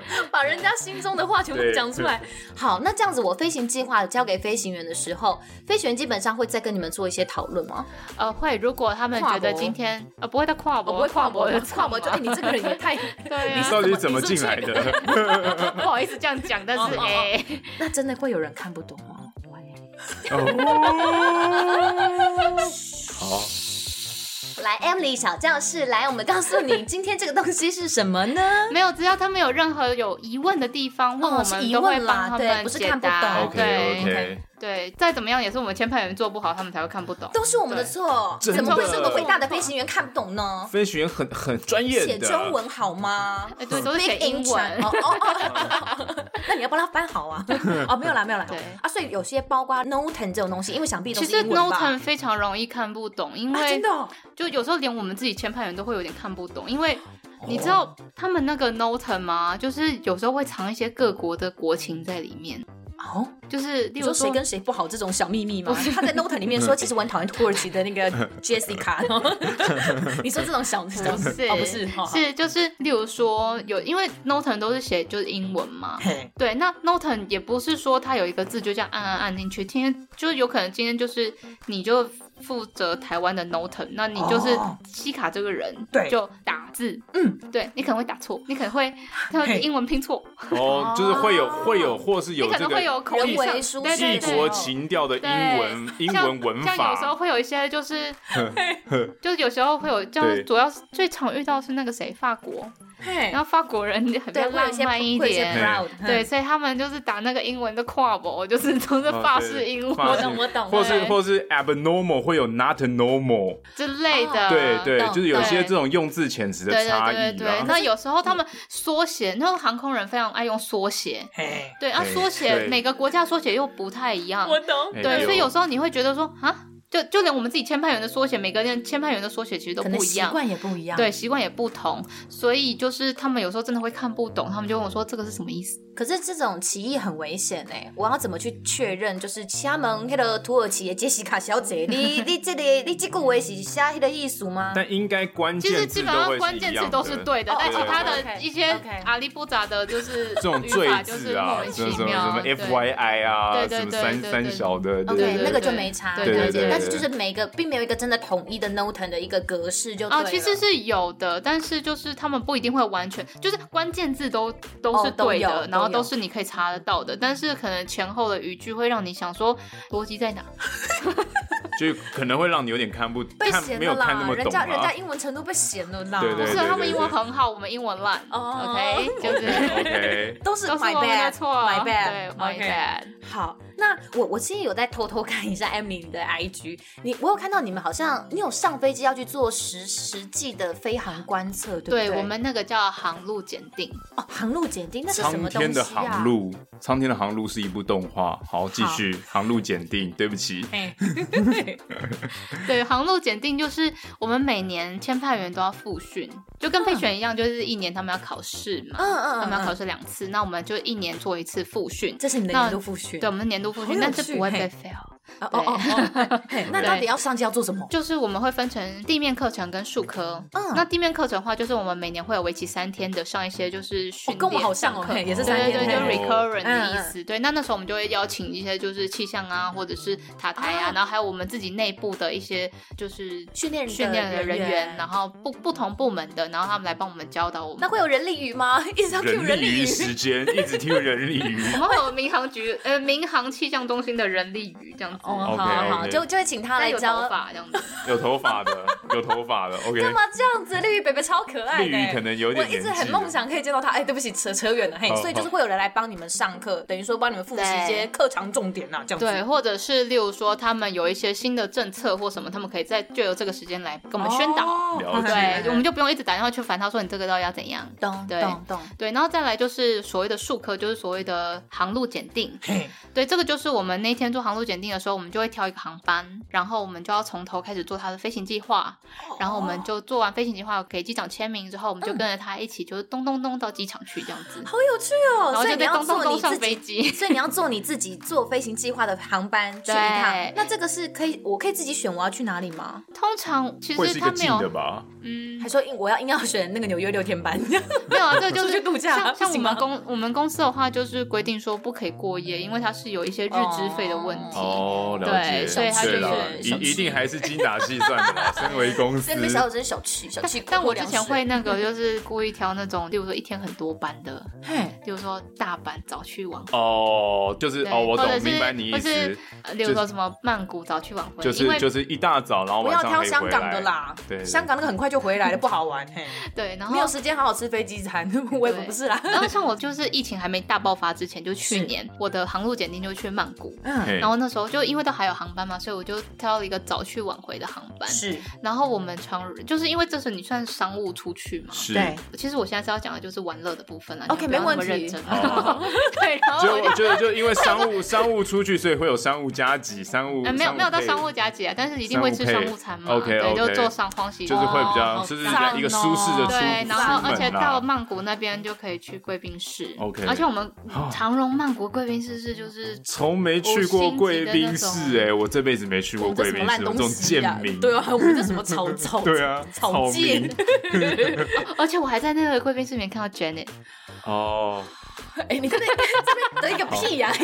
[SPEAKER 2] 把人家心中的话全部讲出来。好，那这样子，我飞行计划交给飞行员的时候，飞行员基本上会再跟你们做一些讨论吗？
[SPEAKER 1] 呃，会，如果他们觉得今天呃不会的跨博，
[SPEAKER 2] 我不会跨博
[SPEAKER 1] 的，
[SPEAKER 2] 跨博就哎，你这个人也太……
[SPEAKER 1] 对你，
[SPEAKER 3] 到底怎么进来的？
[SPEAKER 1] 不好意思这样讲，但是哎，
[SPEAKER 2] 那真的会有人看不懂吗？
[SPEAKER 3] 好，
[SPEAKER 2] 来，Emily 小教室，来，我们告诉你 今天这个东西是什么呢？
[SPEAKER 1] 没有，只要他们有任何有疑问的地方，问我
[SPEAKER 2] 哦是疑
[SPEAKER 1] 们都
[SPEAKER 2] 会
[SPEAKER 1] 帮他
[SPEAKER 2] 对不是
[SPEAKER 1] 们解答。
[SPEAKER 2] 看不懂
[SPEAKER 3] OK OK，
[SPEAKER 1] 对，再怎么样也是我们签派员做不好，他们才会看不懂。
[SPEAKER 2] 都是我们的
[SPEAKER 3] 错，
[SPEAKER 2] 怎么会是个伟大的飞行员看不懂呢？
[SPEAKER 3] 飞行员很很专业的，
[SPEAKER 2] 写中文好吗？
[SPEAKER 1] 哎，对，都是
[SPEAKER 2] 写
[SPEAKER 1] 英文。
[SPEAKER 2] 哦哦哦，那你要帮他翻好啊！哦，没有啦，没有啦。
[SPEAKER 1] 对
[SPEAKER 2] 啊，所以有些包括 Noten 这种东西，因为想必都
[SPEAKER 1] 其实
[SPEAKER 2] 是英文吧
[SPEAKER 1] Noten 非常容易看不懂，因
[SPEAKER 2] 啊，
[SPEAKER 1] 为
[SPEAKER 2] 真的哦
[SPEAKER 1] 就有时候连我们自己签派员都会有点看不懂，因为你知道他们那个 Noten 吗？就是有时候会藏一些各国的国情在里面，
[SPEAKER 2] 哦。
[SPEAKER 1] 就是例
[SPEAKER 2] 如说
[SPEAKER 1] 如
[SPEAKER 2] 谁跟谁不好这种小秘密吗？他在 Noten 里面说，其实我很讨厌土耳其的那个 Jessica。你说这种小小
[SPEAKER 1] 不是
[SPEAKER 2] 哦，不是，
[SPEAKER 1] 是就是例如说有，因为 Noten 都是写就是英文嘛，对，那 Noten 也不是说它有一个字就这样按按按进去，天天就是有可能今天就是你就负责台湾的 Noten，那你就是
[SPEAKER 2] 哦。
[SPEAKER 1] 西卡这个人，
[SPEAKER 2] 对。
[SPEAKER 1] 就打字，
[SPEAKER 2] 嗯，
[SPEAKER 1] 对你可能会打错，你可能会他
[SPEAKER 2] 嘿
[SPEAKER 1] 英文拼错，
[SPEAKER 3] 哦，就是会有会有，或是有
[SPEAKER 1] 你可能
[SPEAKER 3] 这个
[SPEAKER 1] 会有口语上
[SPEAKER 2] 人为书
[SPEAKER 1] 对对对。
[SPEAKER 3] 异国情调的英文英
[SPEAKER 1] 像
[SPEAKER 3] 文文
[SPEAKER 1] 像有时候，会有一些就是，就是有时候会有，就
[SPEAKER 3] 对。
[SPEAKER 1] 是主要是最常遇到是那个谁法国，
[SPEAKER 2] 嘿
[SPEAKER 1] 然后法国人很比，较浪漫一
[SPEAKER 2] 点。
[SPEAKER 1] 对，
[SPEAKER 2] 嗯
[SPEAKER 1] 所以他们就是打那个英文的跨博，就是都是法式英文、
[SPEAKER 2] 我懂我懂
[SPEAKER 3] 或是或是 abnormal 会有 not normal，
[SPEAKER 1] 之类的。
[SPEAKER 3] 对
[SPEAKER 2] 对，
[SPEAKER 3] 就是有些
[SPEAKER 1] 对
[SPEAKER 3] 这种用字遣词的
[SPEAKER 1] 对
[SPEAKER 3] 差异
[SPEAKER 1] 对对对，
[SPEAKER 3] 啊。
[SPEAKER 1] 那有时候他们缩写，那个航空人非常爱用缩写。
[SPEAKER 2] 嘿，
[SPEAKER 1] 对啊，对缩
[SPEAKER 3] 写
[SPEAKER 1] 每个国家缩写又不太一样。
[SPEAKER 2] 我懂。
[SPEAKER 3] 哎
[SPEAKER 1] 对，所以有
[SPEAKER 3] 时
[SPEAKER 1] 时候你会觉得说啊，就就连我们自己签派员的缩写，每个人签派员的缩写其实都
[SPEAKER 2] 可能
[SPEAKER 1] 不一样。
[SPEAKER 2] 习惯也不一样。
[SPEAKER 1] 对，习惯也不同，所以就是他们有时候真的会看不懂，他们就问我说：“这个是什么意思
[SPEAKER 2] 可是这种歧义很危险哎，我要怎么去确认？就是请问那个土耳其的杰西卡小姐，你你这里你这个话是写那个艺术吗？
[SPEAKER 3] 但应该
[SPEAKER 1] 关键？”
[SPEAKER 3] 其实
[SPEAKER 1] 基本上关键词都是对的，
[SPEAKER 2] 哦
[SPEAKER 1] 但其他的一些阿里不杂的，就是
[SPEAKER 3] 这种
[SPEAKER 1] 语
[SPEAKER 3] 赘
[SPEAKER 1] 法就是
[SPEAKER 3] 字啊
[SPEAKER 1] 莫，名其
[SPEAKER 3] 什么什么什
[SPEAKER 1] 么
[SPEAKER 3] F Y I 啊，
[SPEAKER 1] 对对
[SPEAKER 3] 什么三三
[SPEAKER 1] 对对对
[SPEAKER 3] 小的，对对对
[SPEAKER 2] 那个就没差，
[SPEAKER 1] 对
[SPEAKER 3] 对对
[SPEAKER 2] 就是每个并没有一个真的统一的 Noten 的一个格式就对
[SPEAKER 1] 啊，其实是有的，但是就是他们不一定会完全，就是关键字都都是对的，然后
[SPEAKER 2] 都
[SPEAKER 1] 是你可以查得到的，但是可能前后的语句会让你想说逻辑在哪？
[SPEAKER 3] 就可能会让你有点看不
[SPEAKER 2] 被
[SPEAKER 3] 看没有
[SPEAKER 2] 嫌了啦，
[SPEAKER 3] 看那么懂
[SPEAKER 2] 人家人家
[SPEAKER 3] 啊。
[SPEAKER 2] 英文程度被嫌了啦。
[SPEAKER 3] 对对
[SPEAKER 1] 不是他们英文很好，我们英文烂。
[SPEAKER 2] 哦
[SPEAKER 1] OK，就是
[SPEAKER 3] OK，
[SPEAKER 2] 都是 my
[SPEAKER 1] 我们的
[SPEAKER 2] bad，
[SPEAKER 1] 错
[SPEAKER 2] my
[SPEAKER 1] bad，，my
[SPEAKER 2] bad。好，那我我其实有在偷偷看一下 Emily 的 IG，你我有看到你们好像你有上飞机要去做实实际的飞航观测，对不对？
[SPEAKER 1] 对我们那个叫航路检定，
[SPEAKER 2] 哦，航路检定那是什么东西啊？
[SPEAKER 3] 苍天的航路，苍天的航路是一部动画。好，继续航路检定。对不起，
[SPEAKER 2] 嘿，
[SPEAKER 1] 对，航路检定就是我们每年签派员都要复训，就跟备选一样，就是一年他们要考试嘛，
[SPEAKER 2] 嗯嗯嗯
[SPEAKER 1] 他们要考试两次，那我们就一年做一次复训，
[SPEAKER 2] 这是你的年度复训。
[SPEAKER 1] 对，我们年度
[SPEAKER 2] 复训，
[SPEAKER 1] 但是不会被 fail。
[SPEAKER 2] 哦哦哦哦，嘿那到底要上机要做什么？
[SPEAKER 1] 就是我们会分成地面课程跟术科。
[SPEAKER 2] 嗯
[SPEAKER 1] 那地面课程的话，就是我们每年会有为期三天的上一些就是训练、
[SPEAKER 2] 哦跟我们好像哦
[SPEAKER 1] 上课
[SPEAKER 2] 嘿也是
[SPEAKER 1] 对对对，就 recurrent 的
[SPEAKER 2] 嗯
[SPEAKER 1] 意思。对，那那时候我们就会邀请一些就是气象啊，或者是塔台啊，
[SPEAKER 2] 啊
[SPEAKER 1] 然后还有我们自己内部的一些就是
[SPEAKER 2] 训练
[SPEAKER 1] 训练的人
[SPEAKER 2] 员，
[SPEAKER 1] 然后不不同部门的，然后他们来帮我们教导我们。
[SPEAKER 2] 那会有人力语吗？一直要听人
[SPEAKER 3] 人力
[SPEAKER 2] 语。
[SPEAKER 3] 时间一直听人力
[SPEAKER 1] 我
[SPEAKER 3] 鱼。
[SPEAKER 1] 们会有民航局呃民航气象中心的人力语这样子。
[SPEAKER 2] 哦，好好好，就就会请他
[SPEAKER 1] 但有头
[SPEAKER 2] 来教。
[SPEAKER 1] 发这样子。
[SPEAKER 3] 有头发的，有头发的，OK。
[SPEAKER 2] 干嘛这样子？绿鱼北北超可爱的、
[SPEAKER 3] 绿鱼可能有点
[SPEAKER 2] 我一直很梦想可以见到他。哎，对不起，扯扯远了。嘿，所以就是会有人来帮你们上课，等于说帮你们复习一些课堂重点呐，这样子。
[SPEAKER 1] 对，或者是例如说他们有一些新的政策或什么，他们可以在就由这个时间来跟我们宣导。
[SPEAKER 2] 哦
[SPEAKER 3] 了解
[SPEAKER 1] 对，我们就不用一直打电话去烦他说你这个到底要怎样。
[SPEAKER 2] 懂
[SPEAKER 1] 对
[SPEAKER 2] 懂懂。
[SPEAKER 1] 对，然后再来就是所谓的术科，就是所谓的航路检定。对，这个就是我们那天做航路检定的时候，我们就会挑一个航班，然后我们就要从头开始做他的飞行计划，然后我们就做完飞行计划给机长签名之后，我们就跟着他一起就是咚咚咚到机场去这样子。
[SPEAKER 2] 好有趣哦！
[SPEAKER 1] 然后就咚咚咚上
[SPEAKER 2] 做你自己，
[SPEAKER 1] 飞机。
[SPEAKER 2] 所以你要做你自己做飞行计划的航班去一趟
[SPEAKER 1] 对。
[SPEAKER 2] 那这个是可以，我可以自己选我要去哪里吗？
[SPEAKER 1] 通常其实他没有？嗯，
[SPEAKER 2] 还说硬我要硬要选那个纽约六天班？
[SPEAKER 1] 没有啊，这个 就是
[SPEAKER 2] 去度假
[SPEAKER 1] 像像我们公我们公司的话，就是规定说不可以过夜，因为它是有一些日资费的问题。
[SPEAKER 3] 哦，了
[SPEAKER 1] 对。所以他就是
[SPEAKER 3] 一一定还是精打细算的啦。身为公司
[SPEAKER 2] 所以，你们小友真小气，小气。
[SPEAKER 1] 但我之前会那个，就是故意挑那种，例如说一天很多班的，
[SPEAKER 2] 嘿，
[SPEAKER 1] 例如说大班早去晚回，
[SPEAKER 3] 哦，就是哦，我懂
[SPEAKER 1] 或者，是
[SPEAKER 3] 明白你意思
[SPEAKER 1] 例如说什么曼谷早去晚回，
[SPEAKER 3] 就
[SPEAKER 1] 因为
[SPEAKER 3] 是就是一大早，然后
[SPEAKER 2] 不要挑香港的啦，
[SPEAKER 3] 对，
[SPEAKER 2] 香港那个很快就回来了，不好玩。嘿，
[SPEAKER 1] 对，然后
[SPEAKER 2] 没有时间好好吃飞机餐，我也
[SPEAKER 1] 对
[SPEAKER 2] 不是啦。
[SPEAKER 1] 然后像我就是疫情还没大爆发之前，就去年我的航路检定就去曼谷，
[SPEAKER 2] 嗯，
[SPEAKER 1] 然后那时候就因为都还有航班嘛，所以我就挑了一个早去晚回的航班。
[SPEAKER 2] 是
[SPEAKER 1] 然后我们常就是因为这是你算商务出去嘛，
[SPEAKER 3] 是，
[SPEAKER 2] 对，
[SPEAKER 1] 其实我现在是要讲的就是玩乐的部分啦。
[SPEAKER 2] OK，没问题
[SPEAKER 1] 认真。
[SPEAKER 3] 哦
[SPEAKER 1] 对，然后
[SPEAKER 3] 就
[SPEAKER 1] 我就
[SPEAKER 3] 我觉得就因为商务 商务出去，所以会有商务加急，商务
[SPEAKER 1] 呃没有没有到商务加急啊，但是一定会吃商务餐嘛。
[SPEAKER 3] OK，对
[SPEAKER 1] 就坐上荒席
[SPEAKER 3] 就是会比较
[SPEAKER 2] 哦
[SPEAKER 3] 就是一个舒适的出
[SPEAKER 1] 对，然后而且到曼谷那边就可以去贵宾室。
[SPEAKER 3] OK
[SPEAKER 1] 而且我们长荣曼谷贵宾室是就是
[SPEAKER 3] 从没去过贵宾室哎，我这辈子没去
[SPEAKER 2] 过
[SPEAKER 3] 贵宾室，这
[SPEAKER 2] 种贱？
[SPEAKER 3] 民。
[SPEAKER 2] 对啊，我们这什么草草
[SPEAKER 3] 对啊，
[SPEAKER 2] 草
[SPEAKER 3] 草
[SPEAKER 2] 芥。
[SPEAKER 1] 而且我还在那个贵宾室里面看到 Janet，
[SPEAKER 3] 哦，
[SPEAKER 2] 哎，你在那这边得一个屁呀！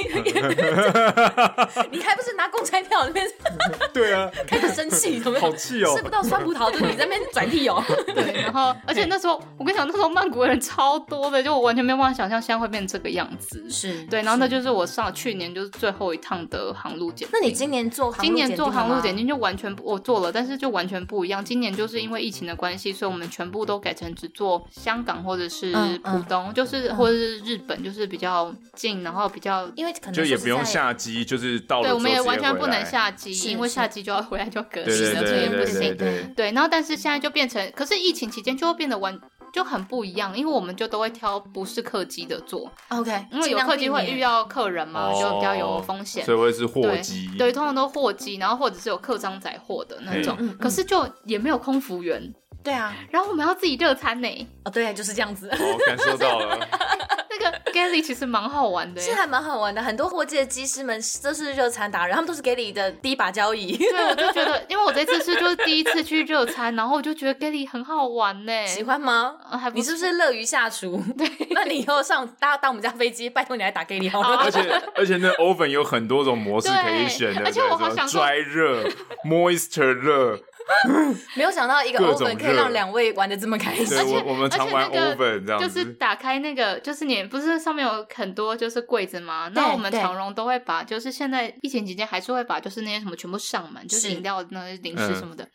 [SPEAKER 2] 你还不是拿公差票那边
[SPEAKER 3] 对啊，
[SPEAKER 2] 开始生气，怎么？
[SPEAKER 3] 好气哦
[SPEAKER 2] 吃不到酸葡萄，就你在那边转屁哦。
[SPEAKER 1] 对，然后而且那时候我跟你讲，那时候曼谷人超多的，就我完全没有办法想象现在会变成这个样子。
[SPEAKER 2] 是
[SPEAKER 1] 对，然后那就是我上去年就是最后一趟的航路检。
[SPEAKER 2] 那你今年做航路
[SPEAKER 1] 今年做航路检
[SPEAKER 2] 定
[SPEAKER 1] 定就完全不我做了，但是就完全不一样。今年就是因为疫情的关系，所以我们全部都改成只做香港或者是
[SPEAKER 2] 嗯嗯
[SPEAKER 1] 浦东，就是或者是日本，就是比较近，然后比较。
[SPEAKER 2] 因为可能
[SPEAKER 3] 就也不用下机，就是到了
[SPEAKER 1] 对，我们也完全不能。下机，因为下机就要回来就隔
[SPEAKER 3] 对对
[SPEAKER 1] 离了，所以不
[SPEAKER 3] 对对对
[SPEAKER 1] 行。
[SPEAKER 3] 对，
[SPEAKER 1] 对，然后但是现在就变成，可是疫情期间就会变得完就很不一样，因为我们就都会挑不是客机的做
[SPEAKER 2] ，OK，
[SPEAKER 1] 因为有客机会遇到客人嘛，
[SPEAKER 3] 哦
[SPEAKER 1] 就比较有风险。
[SPEAKER 3] 所以会是
[SPEAKER 1] 货
[SPEAKER 3] 机。
[SPEAKER 1] 对，通常都货机，然后或者是有客舱载货的那
[SPEAKER 2] 种
[SPEAKER 1] 可是就也没有空服员，
[SPEAKER 2] 对啊，
[SPEAKER 1] 然后我们要自己热餐呢。
[SPEAKER 2] 哦对，就是这样子。
[SPEAKER 3] 我，感受到了。
[SPEAKER 1] 那个 galley 其实蛮好玩的耶，
[SPEAKER 2] 是还蛮好玩的，很多货机的机师们都是热餐达人，他们都是给你的第一把交椅。
[SPEAKER 1] 对，我就觉得，因为我这次是就是第一次去热餐，然后我就觉得 galley 很好玩呢。
[SPEAKER 2] 喜欢吗？
[SPEAKER 1] 呃还不
[SPEAKER 2] 你是不是乐于下厨？对，那你以后上搭搭我们家飞机，拜托你来打给你好了。
[SPEAKER 3] 而且而且那 oven 有很多种模式可以选的，
[SPEAKER 1] 而且我好想说
[SPEAKER 3] dry 热、moisture 热，
[SPEAKER 2] 没有想到一个
[SPEAKER 3] 各种
[SPEAKER 2] oven 可以让两位玩的这么开心。
[SPEAKER 3] 而且我们常玩
[SPEAKER 1] 而且那个
[SPEAKER 3] oven 这样。
[SPEAKER 1] 就是打开那个，就是你不是上面有很多就是柜子吗？那我们
[SPEAKER 2] 对
[SPEAKER 1] 长荣都会把，就是现在疫情期间还是会把，就是那些什么全部上门，就是饮料、那些零食什么的，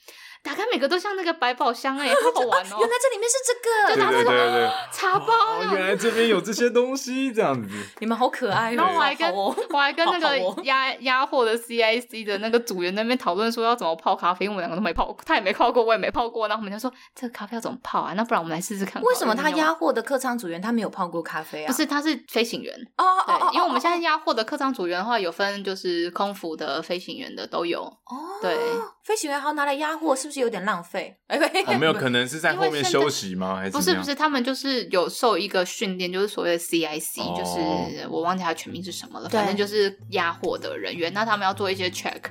[SPEAKER 1] 打开每个都像那个百宝箱哎、欸，好好玩哦、
[SPEAKER 2] 原来这里面是这个，
[SPEAKER 3] 对对对对对，
[SPEAKER 1] 茶包
[SPEAKER 3] 哦，原来这边有这些东西，这样子。
[SPEAKER 2] 你们好可爱哦。
[SPEAKER 1] 然后我还跟、
[SPEAKER 2] 哦
[SPEAKER 1] 我还跟那个压压货的 CIC 的那个组员那边讨论说要怎么泡咖啡，因为我们两个都没泡，他也没泡过，我也没泡过。然后我们就说这个咖啡要怎么泡啊？那不然我们来试试看。
[SPEAKER 2] 为什么他压货的客舱组员他没有泡过咖啡啊？
[SPEAKER 1] 不是，他是飞行员。
[SPEAKER 2] 哦哦
[SPEAKER 1] 对
[SPEAKER 2] 哦，，
[SPEAKER 1] 因为我们现在压货的客舱组员的话，有分就是空服的、飞行员的都有。
[SPEAKER 2] 哦，
[SPEAKER 1] 对，
[SPEAKER 2] 飞行员还要拿来压货，是不是有点浪费？哎，
[SPEAKER 3] 哦，没有，可能是在后面休息吗？还是
[SPEAKER 1] 不是不是，他们就是有受一个训练，就是所谓的 CIC，、
[SPEAKER 3] 哦
[SPEAKER 1] 就是我忘记它全名是什么了，反正就是压货的人员。那他们要做一些 check。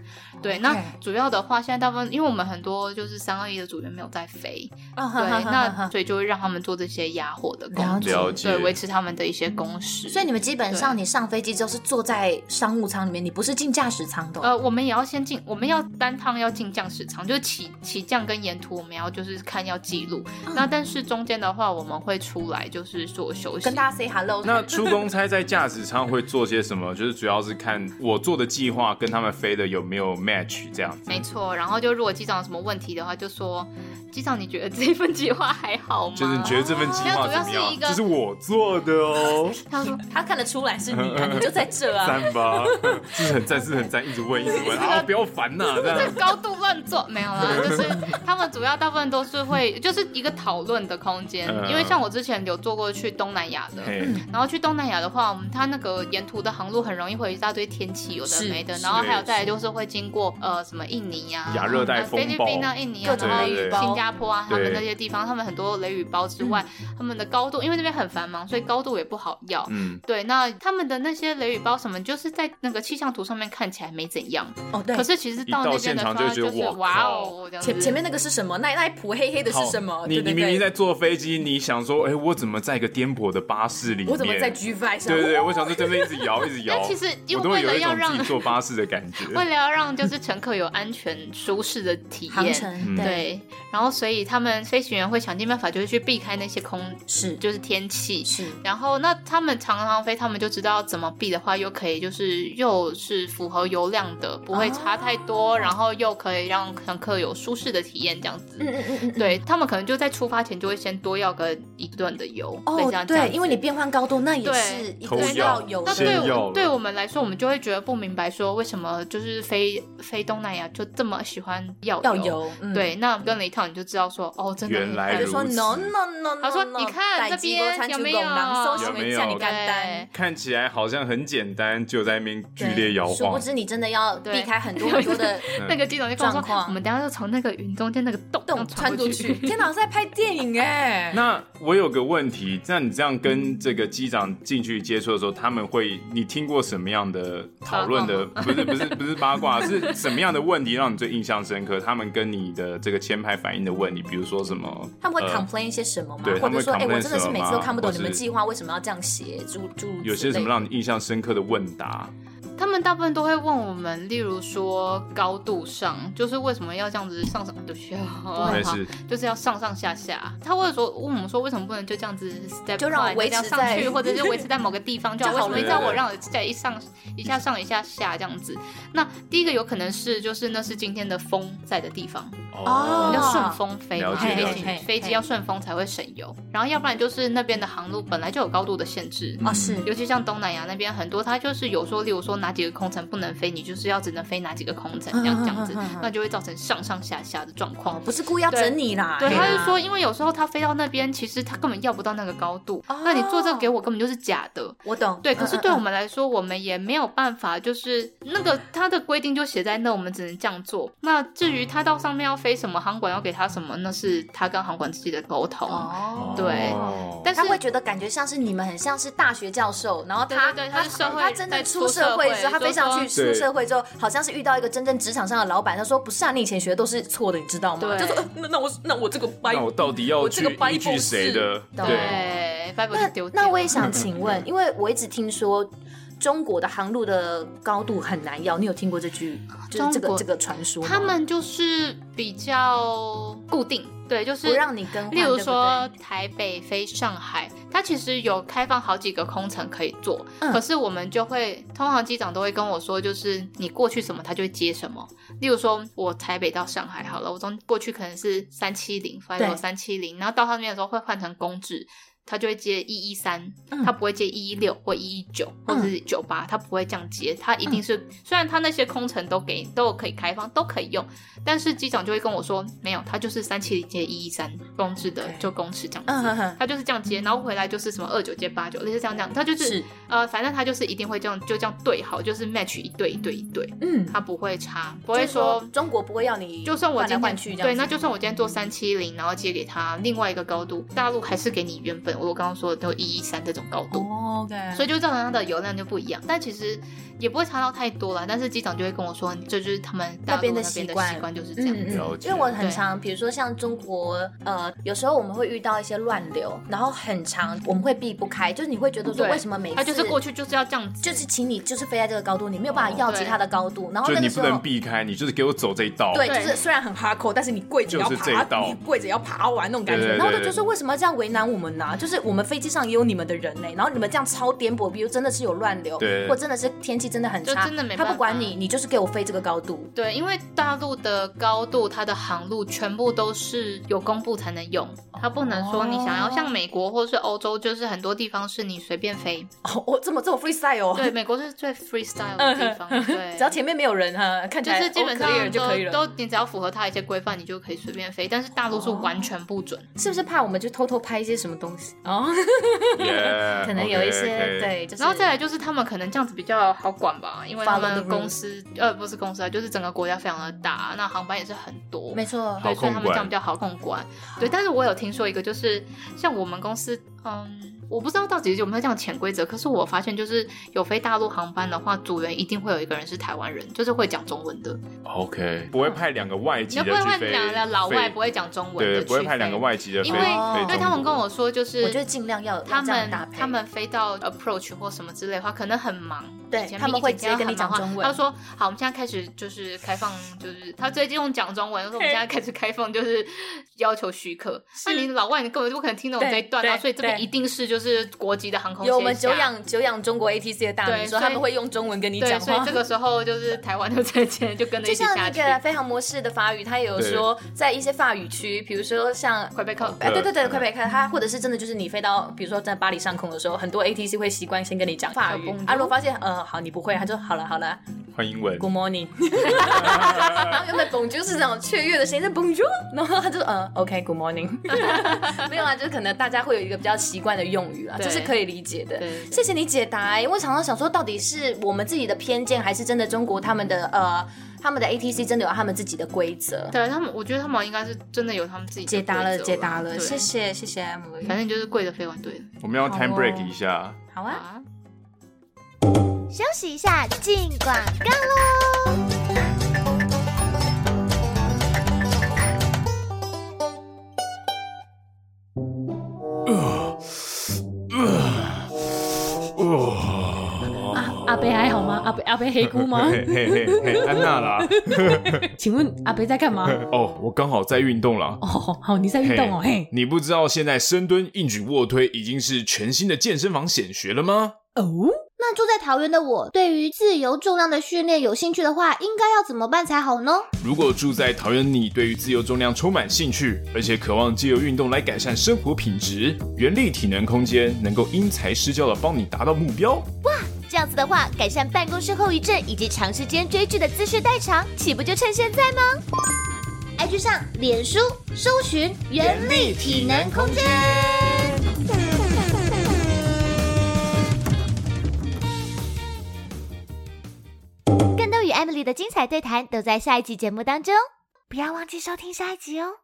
[SPEAKER 1] 对，那主要的话，现在大部分因为我们很多就是三二一的组员没有在飞，
[SPEAKER 2] 嗯对，
[SPEAKER 1] 那所以就会让他们做这些压货的工作，对，维持他们的一些工时。
[SPEAKER 2] 所以你们基本上你上飞机之后是坐在商务舱里面，你不是进驾驶舱的哦。
[SPEAKER 1] 呃，我们也要先进，我们要单趟要进驾驶舱，就是起起降跟沿途我们要就是看要记录。那但是中间的话，我们会出来就是做休息，
[SPEAKER 2] 跟大家 say hello。
[SPEAKER 3] 那出公差在驾驶舱会做些什么？就是主要是看我做的计划跟他们飞的有没有 match 这样子。
[SPEAKER 1] 没错，然后就如果机长有什么问题的话，就说机长你觉得这份计划还好吗？
[SPEAKER 3] 就是你觉得这份计划怎么样？这是我做的哦。
[SPEAKER 2] 他说他看得出来是你啊，你就在这啊。
[SPEAKER 3] 赞吧，是很赞，是很赞，一直问，一直问啊，不要烦呐，这样
[SPEAKER 1] 高度乱做没有啦，就是他们主要大部分都是会就是一个讨论的空间，因为像我之前有做过去东南亚的，然后去东南亚的话，我们他那个沿途的航路很容易会有一大堆天气有的没的，然后还有再来就是会经过呃什么印尼呀、
[SPEAKER 3] 亚热带风暴、
[SPEAKER 1] 菲律宾啊、印尼啊、然后新加坡啊，他们那些地方，他们很多雷雨包之外，他们的高度因为那边很繁忙，所以高度也不好要。嗯，对，那他们的那些雷雨包什么，就是在那个气象图上面看起来没怎样。
[SPEAKER 2] 哦，对，
[SPEAKER 1] 可是其实到那边的话就是哇哦，
[SPEAKER 2] 前前面那个是什么？那那一坨黑黑的是什么？
[SPEAKER 3] 你你明明在坐飞机，你想说，哎，我怎么在一个颠簸的巴士里面？
[SPEAKER 2] 我怎么在 G5 上？
[SPEAKER 3] 对对对，我想说这边一直摇，一直摇。
[SPEAKER 1] 其实因为
[SPEAKER 3] 为了要让坐巴士的感觉，
[SPEAKER 1] 为了要让就是乘客有安全舒适的体验，对，然后所以他们飞行员会想尽办法，就是去避开那些空是就是天气是，然后那他们常常飞，他们就知道怎么避的话，又可以就是又是符合油量的，不会差太多，然后又可以让乘客有舒适的体验，这样子。嗯嗯嗯对他们可能就在出发前就会先多要个一顿的油哦，
[SPEAKER 2] 对，因为你变换高度，那也是一定要油。
[SPEAKER 1] 那对对我们来说，我们就会觉得不明白，说为什么就是飞飞东南亚就这么喜欢要
[SPEAKER 2] 要油？
[SPEAKER 1] 对，那跟了一趟你就知道说，哦，真的。
[SPEAKER 3] 原来如此。
[SPEAKER 2] 他说 no no no，
[SPEAKER 1] 他说你看这边有没有？
[SPEAKER 3] 有没有？看起来好像很简单，就在那边剧烈摇晃。
[SPEAKER 2] 殊不知你真的要避开很多 很多的
[SPEAKER 1] 那个机长就跟我说，我们等下就从那个云中间那个洞洞穿出去。
[SPEAKER 2] 天哪，是在拍电影哎！
[SPEAKER 3] 那我有个问题，那你这样跟这个机长进去接触的时候，他们会你听过什么样的讨论的？不是不是不是八卦，是什么样的问题让你最印象深刻？他们跟你的这个前排反应的问题，比如说什么？
[SPEAKER 2] 他们会 complain 一些什么吗？或者说，哎，我真的是每次都看不懂你们计划为什么要这样写？诸诸
[SPEAKER 3] 有些什么让你印象深刻的问答？
[SPEAKER 1] 他们大部分都会问我们，例如说高度上，就是为什么要这样子上上对不起，
[SPEAKER 3] 没事，
[SPEAKER 1] 就是要上上下下。他会说问我们说，为什么不能就这样子 step
[SPEAKER 2] 就让我维持上
[SPEAKER 1] 去，或者是维持在某个地方 就好？为什么一定要我让我再一上一下上一下下这样子？那第一个有可能是就是那是今天的风在的地方哦，要顺风飞，飞行飞机要顺风才会省油。然后要不然就是那边的航路本来就有高度的限制
[SPEAKER 2] 啊，是，
[SPEAKER 1] 尤其像东南亚那边很多，它就是有说，例如说哪几个空层不能飞，你就是要只能飞哪几个空层，这样这样子，那就会造成上上下下的状况。
[SPEAKER 2] 不是故意要整你啦，
[SPEAKER 1] 对，他是说，因为有时候他飞到那边，其实他根本要不到那个高度，那你做这个给我根本就是假的。
[SPEAKER 2] 我懂，
[SPEAKER 1] 对，可是对我们来说，我们也没有办法，就是那个他的规定就写在那，我们只能这样做。那至于他到上面要飞什么，航管要给他什么，那是他跟航管自己的沟通。哦，对，但是
[SPEAKER 2] 他会觉得感觉像是你们很像是大学教授，然后他
[SPEAKER 1] 对他社会
[SPEAKER 2] 他真的出社会他飞上去。出社会之后，好像是遇到一个真正职场上的老板，他说：“不是啊，你以前学的都是错的，你知道吗？”就说：“那那我那我这个
[SPEAKER 3] 那我到底要去依据谁的？”
[SPEAKER 1] 对，那
[SPEAKER 2] 那我也想请问，因为我一直听说中国的航路的高度很难要，你有听过这句就是这个这个传说？
[SPEAKER 1] 他们就是比较固定。对，就是
[SPEAKER 2] 不让你更换。
[SPEAKER 1] 例如说台北飞上海，它其实有开放好几个空层可以坐，嗯、可是我们就会，通常机长都会跟我说，就是你过去什么，他就会接什么。例如说，我台北到上海好了，我从过去可能是三七零，发有三七零，然后到上面的时候会换成公制。他就会接一一三，他不会接一一六或一一九或者是九八，他不会这样接，他一定是虽然他那些空乘都给都可以开放都可以用，但是机长就会跟我说没有，他就是三七零接一一三公制的就公尺这样子，他就是这样接，然后回来就是什么二九接八九类似这样这样，他就是呃反正他就是一定会这样就这样对好，就是 match 一对一对一对，嗯，他不会差，不会说
[SPEAKER 2] 中国不会要你
[SPEAKER 1] 就算我今天去对，那就算我今天做三七零，然后接给他另外一个高度，大陆还是给你原本。分，我刚刚说的都一一三这种高度。
[SPEAKER 2] 哦，OK，
[SPEAKER 1] 所以就造成它的油量就不一样，但其实也不会差到太多了。但是机长就会跟我说，这就是他们那边的习惯，习惯就是这样子。
[SPEAKER 2] 嗯嗯。因为我很常，比如说像中国，呃，有时候我们会遇到一些乱流，然后很长，我们会避不开，就是你会觉得说，为什么每次
[SPEAKER 1] 他就是过去就是要这样子，
[SPEAKER 2] 就是请你就是飞在这个高度，你没有办法要其他的高度，然后
[SPEAKER 3] 那个时候你不能避开，你就是给我走这一道。
[SPEAKER 2] 对，就是虽然很 hardcore，但是你跪着要爬，你跪着要爬完那种感觉。然后他就是为什么要这样为难我们呢？就是我们飞机上也有你们的人呢，然后你们这样超颠簸，比如真的是有乱流，对，或真的是天气真的很差，
[SPEAKER 1] 真的
[SPEAKER 2] 没。他不管你，你就是给我飞这个高度。
[SPEAKER 1] 对，因为大陆的高度，它的航路全部都是有公布才能用，它不能说你想要像美国或是欧洲，就是很多地方是你随便飞。
[SPEAKER 2] 哦，我这么这么 freestyle 哦？
[SPEAKER 1] 对，美国是最 freestyle 的地方，对，
[SPEAKER 2] 只要前面没有人哈，看起来
[SPEAKER 1] 就是基本上就可以了，都你只要符合它一些规范，你就可以随便飞。但是大陆是完全不准，
[SPEAKER 2] 是不是怕我们就偷偷拍一些什么东西？哦，可能有一些对，然
[SPEAKER 1] 后再来就是他们可能这样子比较好管吧，因为他们公司呃不是公司啊，就是整个国家非常的大，那航班也是很多，
[SPEAKER 2] 没错，
[SPEAKER 1] 对，所以他们这样比较好控管。对，但是我有听说一个，就是像我们公司，嗯。我不知道到底有没有这样潜规则，可是我发现就是有飞大陆航班的话，组员一定会有一个人是台湾人，就是会讲中文的。
[SPEAKER 3] OK，不会派两个外籍的去飞。
[SPEAKER 1] 不会派两个老外不会讲中文的。
[SPEAKER 3] 对，不会派两个外籍的
[SPEAKER 1] 因为。因为他们跟我说，就是
[SPEAKER 2] 我觉得尽量要
[SPEAKER 1] 他们他们飞到 approach 或什么之类的话，可能很忙。
[SPEAKER 2] 对，他们会直接跟你讲中文。
[SPEAKER 1] 他说：“好，我们现在开始就是开放，就是他最近用讲中文，说我们现在开始开放，就是要求许可。那你老外你根本就不可能听懂这一段啊，所以这边一定是就是国籍的航空。”
[SPEAKER 2] 有我们久仰久仰中国 ATC 的大名说他们会用中文跟你讲话，
[SPEAKER 1] 所以这个时候就是台湾的在前就跟着一起下去。
[SPEAKER 2] 就像那个飞航模式的法语，他也有说在一些法语区，比如说像魁北克，哎对对对，魁北克，他或者是真的就是你飞到，比如说在巴黎上空的时候，很多 ATC 会习惯先跟你讲法语。阿罗发现，呃，好，你不会，他就好了好了，
[SPEAKER 3] 换英文
[SPEAKER 2] ，Good morning。然后原本 Bonjour 是这种雀跃的声音，在 Bonjour，然后他就嗯，OK，Good morning。没有啊，就是可能大家会有一个比较习惯的用语啊，这是可以。理解的，谢谢你解答。因为常常想说，到底是我们自己的偏见，还是真的中国他们的呃，他们的 ATC 真的有他们自己的规则？
[SPEAKER 1] 对他们，我觉得他们应该是真的有他们自己的
[SPEAKER 2] 解答了，解答了。谢谢，谢谢 Emily。
[SPEAKER 1] 反正就是跪着飞完对。
[SPEAKER 3] 我们要 time break 一下。
[SPEAKER 2] 好啊。
[SPEAKER 4] 休息一下，进广告喽。
[SPEAKER 2] 阿北还好吗？阿北阿北黑姑吗？
[SPEAKER 3] 嘿嘿嘿，安娜啦。
[SPEAKER 2] 请问阿北在干嘛？
[SPEAKER 3] 哦，我刚好在运动啦。
[SPEAKER 2] 哦，好，你在运动哦。嘿，
[SPEAKER 6] 你不知道现在深蹲、硬举、卧推已经是全新的健身房显学了吗？
[SPEAKER 2] 哦，
[SPEAKER 4] 那住在桃园的我，对于自由重量的训练有兴趣的话，应该要怎么办才好呢？
[SPEAKER 6] 如果住在桃园，你对于自由重量充满兴趣，而且渴望借由运动来改善生活品质，原力体能空间能够因材施教的帮你达到目标。
[SPEAKER 4] 哇！这样子的话，改善办公室后遗症以及长时间追剧的姿势代偿，岂不就趁现在吗？IG 上、脸书搜寻“原力体能空间”。与 Emily 的精彩对谈，都在下一集节目当中，不要忘记收听下一集哦。